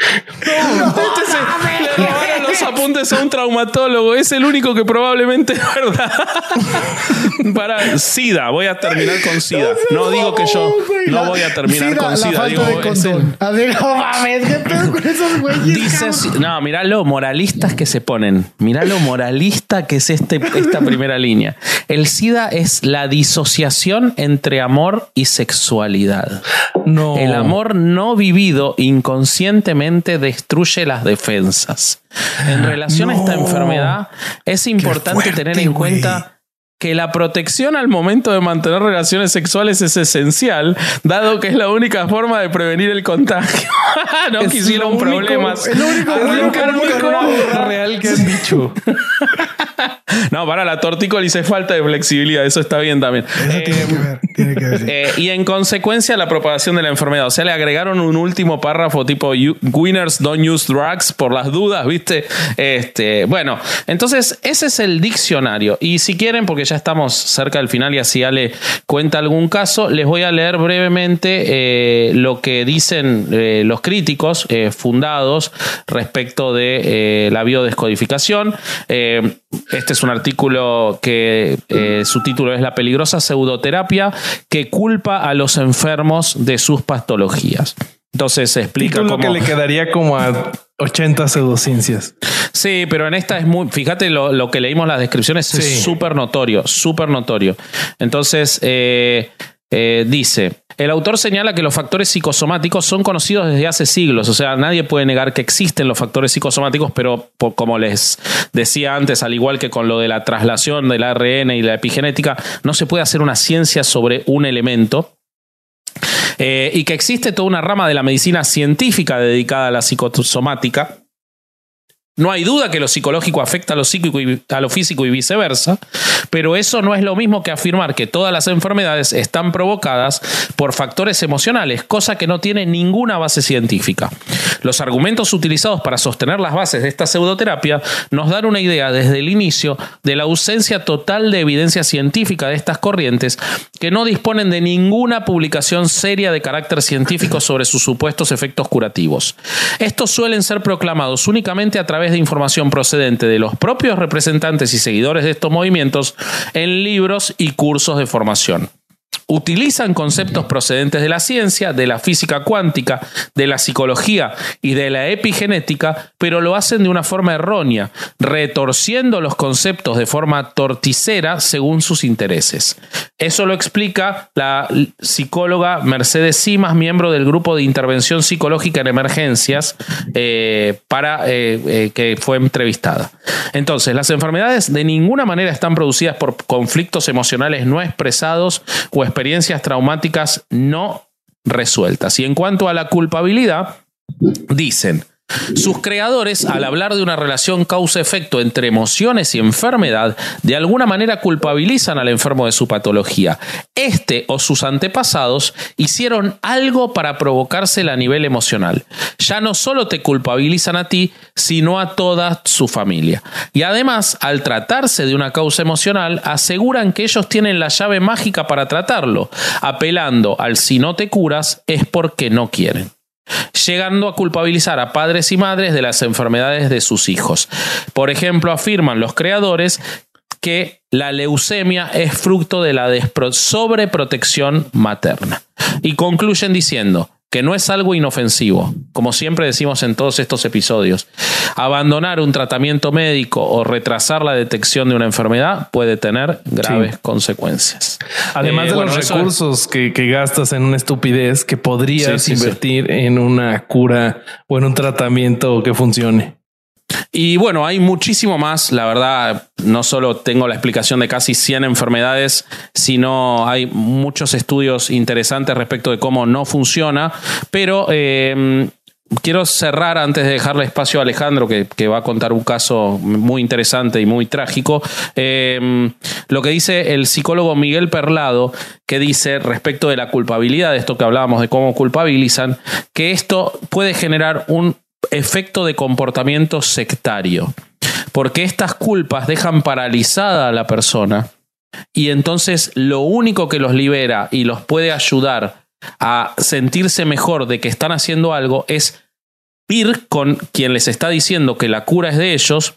Este se- le robaron los apuntes a un traumatólogo. Es el único que probablemente es verdad. Para SIDA, voy a terminar con SIDA. No digo que yo no voy a terminar con SIDA. Digo, de es el- condón. A ver, no mames, qué pedo con esos güeyes. Dice, cabrón? así- no, mirá lo moralistas que se ponen. Mirá lo moralista que es este, esta primera línea. El SIDA es la disociación entre amor y sexualidad. No. El amor no vivido inconscientemente destruye las defensas. En relación a esta enfermedad, es importante fuerte, tener en cuenta que la protección al momento de mantener relaciones sexuales es esencial, dado que es la única forma de prevenir el contagio. no Es quisieron único- problemas. único, Es lo único, único real que han dicho. No, para la tortícolis es falta de flexibilidad, eso está bien también. Eso Eh, tiene que ver, tiene que ver. sí. eh, y en consecuencia la propagación de la enfermedad. O sea, le agregaron un último párrafo tipo "You- Winners don't use drugs por las dudas, ¿viste? Este, bueno, entonces ese es el diccionario. Y si quieren, porque ya estamos cerca del final y así Ale cuenta algún caso, les voy a leer brevemente eh, lo que dicen eh, los críticos eh, fundados respecto de eh, la biodescodificación. Eh, este es un artículo que eh, su título es La peligrosa pseudoterapia que culpa a los enfermos de sus patologías. Entonces se explica Título cómo... que le quedaría como a 80 pseudociencias. Sí, pero en esta es muy. Fíjate lo, lo que leímos las descripciones, Sí. es súper notorio, súper notorio. Entonces, eh, eh, dice. El autor señala que los factores psicosomáticos son conocidos desde hace siglos, o sea, nadie puede negar que existen los factores psicosomáticos, pero po- como les decía antes, al igual que con lo de la traslación del ARN y la epigenética, no se puede hacer una ciencia sobre un elemento, eh, y que existe toda una rama de la medicina científica dedicada a la psicosomática. No hay duda que lo psicológico afecta a lo psíquico y a lo físico y viceversa, pero eso no es lo mismo que afirmar que todas las enfermedades están provocadas por factores emocionales, cosa que no tiene ninguna base científica. Los argumentos utilizados para sostener las bases de esta pseudoterapia nos dan una idea desde el inicio de la ausencia total de evidencia científica de estas corrientes que no disponen de ninguna publicación seria de carácter científico sobre sus supuestos efectos curativos. Estos suelen ser proclamados únicamente a través de información procedente de los propios representantes y seguidores de estos movimientos en libros y cursos de formación utilizan conceptos procedentes de la ciencia, de la física cuántica, de la psicología y de la epigenética, pero lo hacen de una forma errónea, retorciendo los conceptos de forma torticera según sus intereses. Eso lo explica la psicóloga Mercedes Simas, miembro del grupo de intervención psicológica en emergencias, eh, para eh, eh, que fue entrevistada. Entonces, las enfermedades de ninguna manera están producidas por conflictos emocionales no expresados experiencias traumáticas no resueltas. Y en cuanto a la culpabilidad, dicen, sus creadores, al hablar de una relación causa-efecto entre emociones y enfermedad, de alguna manera culpabilizan al enfermo de su patología. Este o sus antepasados hicieron algo para provocársela a nivel emocional. Ya no solo te culpabilizan a ti, sino a toda su familia. Y además, al tratarse de una causa emocional, aseguran que ellos tienen la llave mágica para tratarlo, apelando al si no te curas es porque no quieren llegando a culpabilizar a padres y madres de las enfermedades de sus hijos. Por ejemplo, afirman los creadores que la leucemia es fruto de la sobreprotección materna. Y concluyen diciendo, que no es algo inofensivo, como siempre decimos en todos estos episodios. Abandonar un tratamiento médico o retrasar la detección de una enfermedad puede tener graves consecuencias. Además de eh, los recursos que, gastas en una estupidez que podrías invertir en una cura o en un tratamiento que funcione. Y bueno, hay muchísimo más, la verdad, no solo tengo la explicación de casi 100 enfermedades, sino hay muchos estudios interesantes respecto de cómo no funciona, pero... Eh, quiero cerrar antes de dejarle espacio a Alejandro, que, va a contar un caso muy interesante y muy trágico. Eh, lo que dice el psicólogo Miguel Perlado, que dice respecto de la culpabilidad, de esto que hablábamos de cómo culpabilizan, que esto puede generar un efecto de comportamiento sectario, porque estas culpas dejan paralizada a la persona y entonces lo único que los libera y los puede ayudar a sentirse mejor de que están haciendo algo es ir con quien les está diciendo que la cura es de ellos,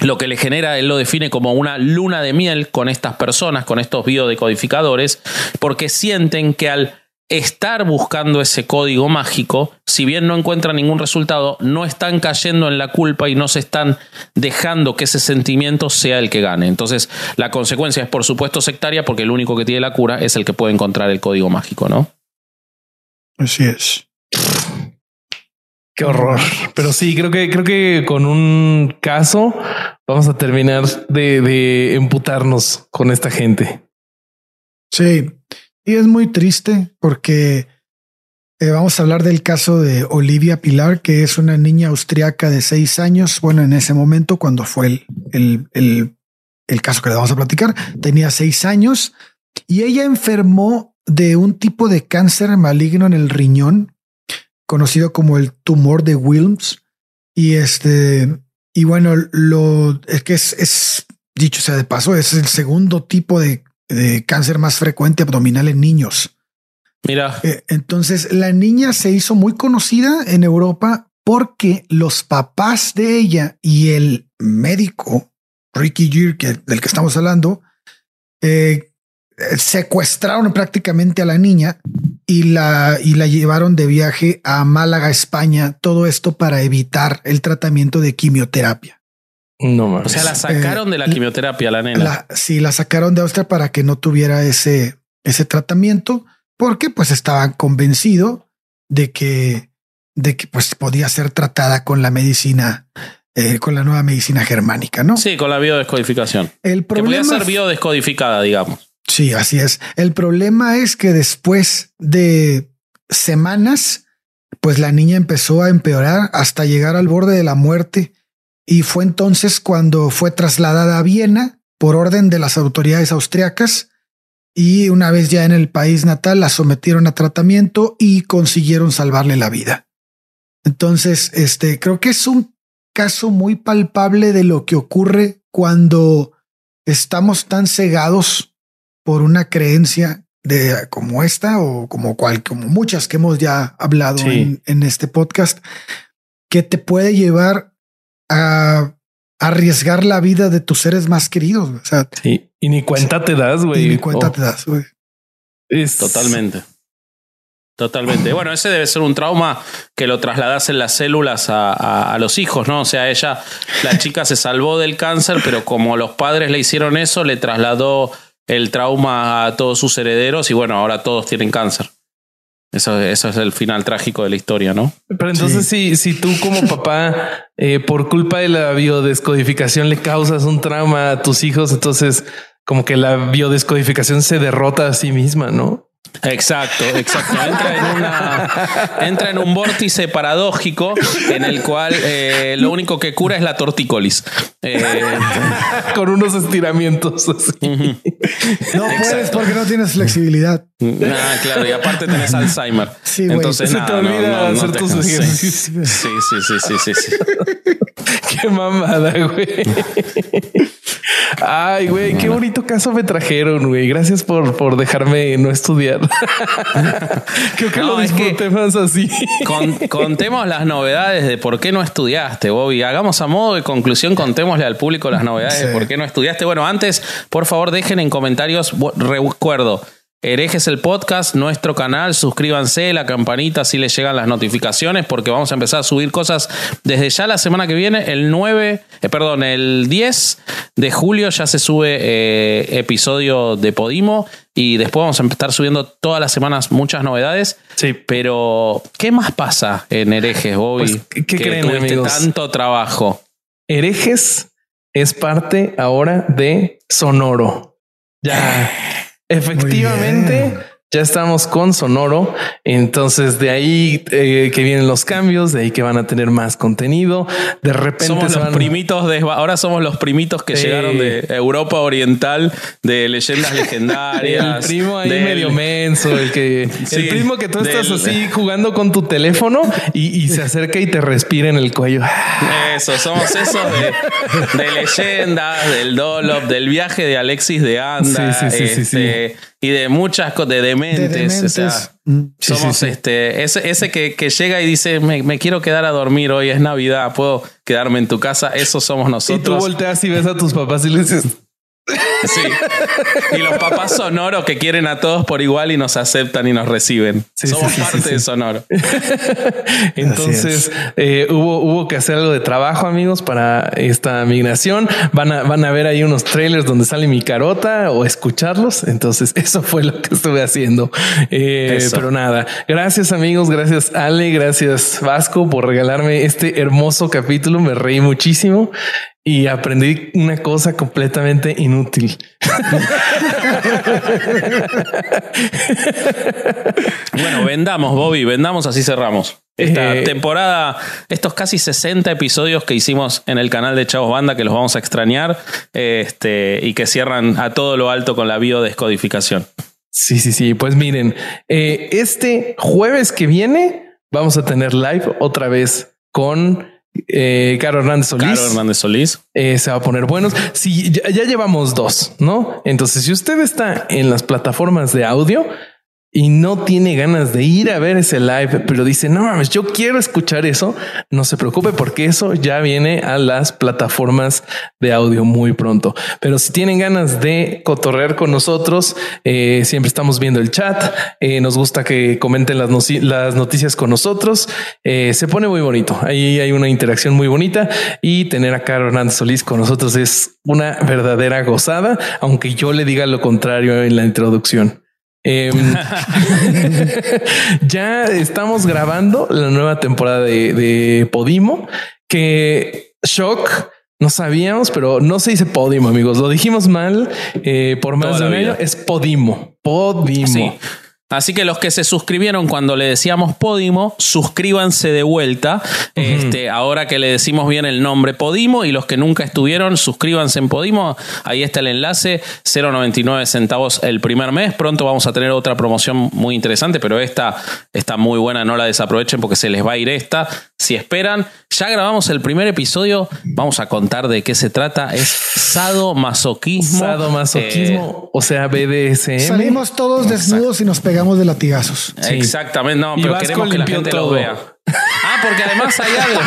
lo que le genera, él lo define como una luna de miel con estas personas, con estos biodecodificadores, porque sienten que al estar buscando ese código mágico, si bien no encuentran ningún resultado, no están cayendo en la culpa y no se están dejando que ese sentimiento sea el que gane. Entonces, la consecuencia es por supuesto sectaria porque el único que tiene la cura es el que puede encontrar el código mágico, ¿no? Así es. Qué horror. Pero sí, creo que creo que con un caso vamos a terminar de, de emputarnos con esta gente. Sí, y es muy triste porque eh, vamos a hablar del caso de Olivia Pilar, que es una niña austriaca de seis años. Bueno, en ese momento, cuando fue el, el, el, caso que le vamos a platicar, tenía seis años y ella enfermó de un tipo de cáncer maligno en el riñón, conocido como el tumor de Wilms. Y este, y bueno, lo es que es, es dicho sea de paso, es el segundo tipo de de cáncer más frecuente abdominal en niños. Mira. Eh, entonces la niña se hizo muy conocida en Europa porque los papás de ella y el médico Ricky Gere, del que estamos hablando, eh, secuestraron prácticamente a la niña y la, y la llevaron de viaje a Málaga, España. Todo esto para evitar el tratamiento de quimioterapia. No más. O sea, la sacaron de la eh, quimioterapia, la nena. sí, la sacaron de Austria para que no tuviera ese, ese tratamiento, porque pues estaba convencido de que, de que pues podía ser tratada con la medicina, eh, con la nueva medicina germánica, ¿no? Sí, con la biodescodificación. El problema que podía ser biodescodificada, digamos. Sí, así es. El problema es que después de semanas, pues la niña empezó a empeorar hasta llegar al borde de la muerte y fue entonces cuando fue trasladada a Viena por orden de las autoridades austriacas y una vez ya en el país natal la sometieron a tratamiento y consiguieron salvarle la vida. Entonces, este creo que es un caso muy palpable de lo que ocurre cuando estamos tan cegados por una creencia de como esta o como cual, como muchas que hemos ya hablado en, en este podcast, que te puede llevar a arriesgar la vida de tus seres más queridos. O sea, sí. Y ni cuenta te das, güey. Ni cuenta te das, güey. Es... Totalmente. Totalmente. Bueno, ese debe ser un trauma que lo trasladas en las células a, a, los hijos, ¿no? O sea, ella, la chica se salvó del cáncer, pero como los padres le hicieron eso, le trasladó el trauma a todos sus herederos y bueno, ahora todos tienen cáncer. Eso, eso es el final trágico de la historia, ¿no? Pero entonces, si, si tú como papá, eh, por culpa de la biodescodificación, le causas un trauma a tus hijos, entonces como que la biodescodificación se derrota a sí misma, ¿no? Exacto, exacto. Entra en, una, entra en un vórtice paradójico en el cual eh, lo único que cura es la tortícolis. Eh, Con unos estiramientos. Así. No puedes porque no tienes flexibilidad. Ah, claro, y aparte tienes Alzheimer. Sí, Entonces, Se nada, te no, olvida no, no hacer te- tus sí, ejercicios. Sí, sí, sí, sí, sí, sí. Qué mamada, güey. Ay, güey, qué bonito caso me trajeron, güey. Gracias por, por dejarme no estudiar. Creo que No, lo es que- disfruté más así. Con- contemos las novedades de por qué no estudiaste, Bobby. Hagamos a modo de conclusión, contémosle al público las novedades de por qué no estudiaste. Bueno, antes, por favor, dejen en comentarios, recuerdo, Herejes el podcast, nuestro canal, suscríbanse, la campanita, así les llegan las notificaciones, porque vamos a empezar a subir cosas desde ya la semana que viene, el 9, eh, perdón, el 10 de julio ya se sube eh, episodio de Podimo y después vamos a estar subiendo todas las semanas muchas novedades. Sí. Pero, ¿qué más pasa en herejes, Bobby? Pues, ¿qué que creen, amigos? tanto trabajo. Herejes es parte ahora de Sonoro. Ya, efectivamente. Ya estamos con Sonoro. Entonces, de ahí eh, que vienen los cambios, de ahí que van a tener más contenido. De repente Somos se los primitos de ahora somos los primitos que Sí. llegaron de Europa Oriental, de leyendas El legendarias. primo ahí del- medio menso, el que Sí, el primo que tú estás así jugando con tu teléfono y, y se acerca y te respira en el cuello. Eso, somos esos de, de leyendas, del Dolop, del viaje de Alexis de Anda Sí, sí, sí, sí, este, y de muchas cosas, de De dementes. dementes. O sea, Mm. Sí, somos sí, sí. este, ese, ese que, que llega y dice, me, me quiero quedar a dormir, hoy es Navidad, puedo quedarme en tu casa. Esos somos Y tú nosotros. volteas y ves a tus papás y le dices, Sí. Y los papás sonoros que quieren a todos por igual y nos aceptan y nos reciben. Sí, Somos sí, parte sí, sí. de Sonoro. Entonces eh, hubo, hubo que hacer algo de trabajo, amigos, para esta migración. Van a, van a ver ahí unos trailers donde sale mi carota o escucharlos. Entonces, eso fue lo que estuve haciendo. Eh, pero nada, gracias, amigos. Gracias, Ale. Gracias, Vasco, por regalarme este hermoso capítulo. Me reí muchísimo y aprendí una cosa completamente inútil. Bueno, vendamos, Bobby, vendamos, así cerramos. Esta Eh, temporada, estos casi 60 episodios que hicimos en el canal de Chavos Banda, que los vamos a extrañar, este, y que cierran a todo lo alto con la biodescodificación. Sí, sí, sí. Pues miren, eh, este jueves que viene vamos a tener live otra vez con eh, Caro Hernández Solís. Caro Hernández Solís. Eh, se va a poner buenos. Sí, ya, ya llevamos dos, ¿no? Entonces, si usted está en las plataformas de audio y no tiene ganas de ir a ver ese live, pero dice, no mames, yo quiero escuchar eso, no se preocupe porque eso ya viene a las plataformas de audio muy pronto. Pero si tienen ganas de cotorrear con nosotros, eh, siempre estamos viendo el chat. eh, nos gusta que comenten las, noticias con nosotros. Eh, se pone muy bonito. Ahí hay una interacción muy bonita y tener a Caro Hernández Solís con nosotros es una verdadera gozada, aunque yo le diga lo contrario en la introducción. Em, ya estamos grabando la nueva temporada de, de Podimo, que shock. No sabíamos, pero no se dice Podimo, amigos. Lo dijimos mal eh, por más Toda de un año. Es Podimo. Podimo. Sí. Así que los que se suscribieron cuando le decíamos Podimo, suscríbanse de vuelta. este, ahora que le decimos bien el nombre Podimo y los que nunca estuvieron, suscríbanse en Podimo. Ahí está el enlace, 0.99 centavos el primer mes. Pronto vamos a tener otra promoción muy interesante, pero esta está muy buena, no la desaprovechen porque se les va a ir esta. Si esperan, ya grabamos el primer episodio, vamos a contar de qué se trata. Es sadomasoquismo. Sadomasoquismo, o sea, BDSM. Salimos todos desnudos y nos pegamos de latigazos. Exactamente, no, pero queremos que la gente lo todo. vea. Ah, porque además hay algo.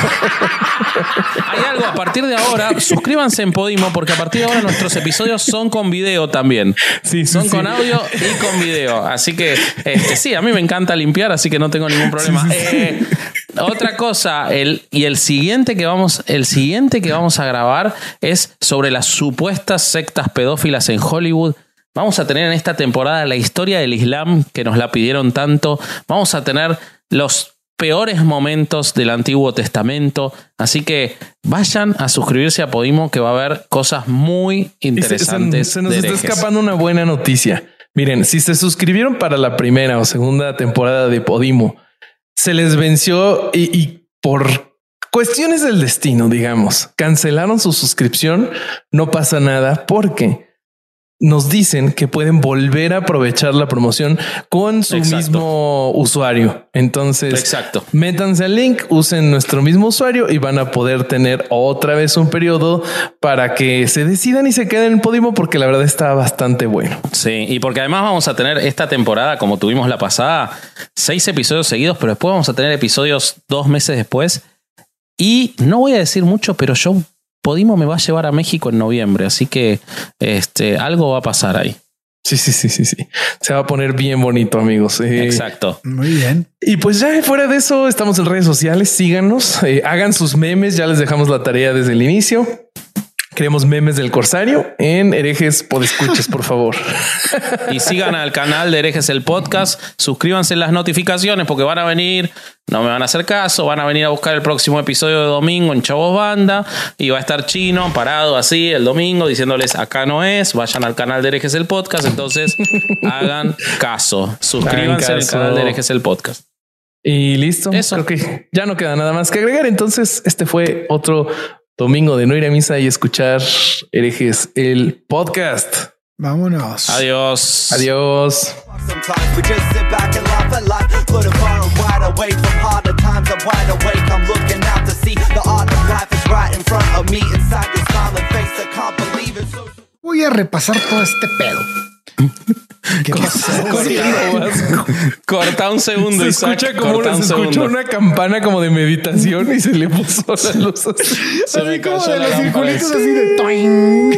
Hay algo a partir de ahora. Suscríbanse en Podimo porque a partir de ahora nuestros episodios son con video también. Sí, sí, son sí. con audio y con video. Así que este, sí, a mí me encanta limpiar, así que no tengo ningún problema. Eh, otra cosa, el, y el siguiente que vamos, el siguiente que vamos a grabar es sobre las supuestas sectas pedófilas en Hollywood. Vamos a tener en esta temporada la historia del Islam que nos la pidieron tanto. Vamos a tener los peores momentos del Antiguo Testamento. Así que vayan a suscribirse a Podimo que va a haber cosas muy Y se- se, interesantes. se nos de está escapando una buena noticia. Miren, si se suscribieron para la primera o segunda temporada de Podimo, se les venció y, y por cuestiones del destino, digamos, cancelaron su suscripción, no pasa nada porque nos dicen que pueden volver a aprovechar la promoción con su Exacto. mismo usuario. Entonces, Exacto. Métanse al link, usen nuestro mismo usuario y van a poder tener otra vez un periodo para que se decidan y se queden en Podimo porque la verdad está bastante bueno. Sí, y porque además vamos a tener esta temporada, como tuvimos la pasada, seis episodios seguidos, pero después vamos a tener episodios dos meses después. Y no voy a decir mucho, pero yo, Podimo me va a llevar a México en noviembre, así que este, algo va a pasar ahí. Sí, sí, sí, sí, sí. Se va a poner bien bonito, amigos. Eh, Exacto. Muy bien. Y pues ya fuera de eso, estamos en redes sociales. Síganos, eh, hagan sus memes. Ya les dejamos la tarea desde el inicio. Queremos memes del Corsario en herejes podescuches, por favor. Y sigan al canal de Herejes el Podcast, suscríbanse en las notificaciones porque van a venir, no me van a hacer caso, van a venir a buscar el próximo episodio de domingo en Chavos Banda y va a estar chino parado así el domingo diciéndoles acá no es, vayan al canal de Herejes el Podcast, entonces hagan caso, suscríbanse al canal de Herejes el Podcast. Y listo. Eso. Creo que ya no queda nada más que agregar. Entonces, este fue otro domingo de no ir a misa y escuchar herejes el podcast. Vámonos. Adiós. Adiós. Voy a repasar todo este pedo. ¿Qué pasó? Corta un segundo, Se Isaac, escucha como corta se un escuchó segundo. una campana como de meditación y se le puso la luz. así. Se me como cayó de la los lámpara. circulitos así de toing.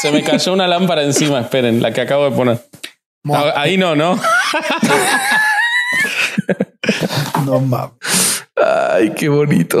Se me cayó una lámpara encima, esperen, la que acabo de poner. Ah, Ahí no, ¿no? No mames. Ay, qué bonito.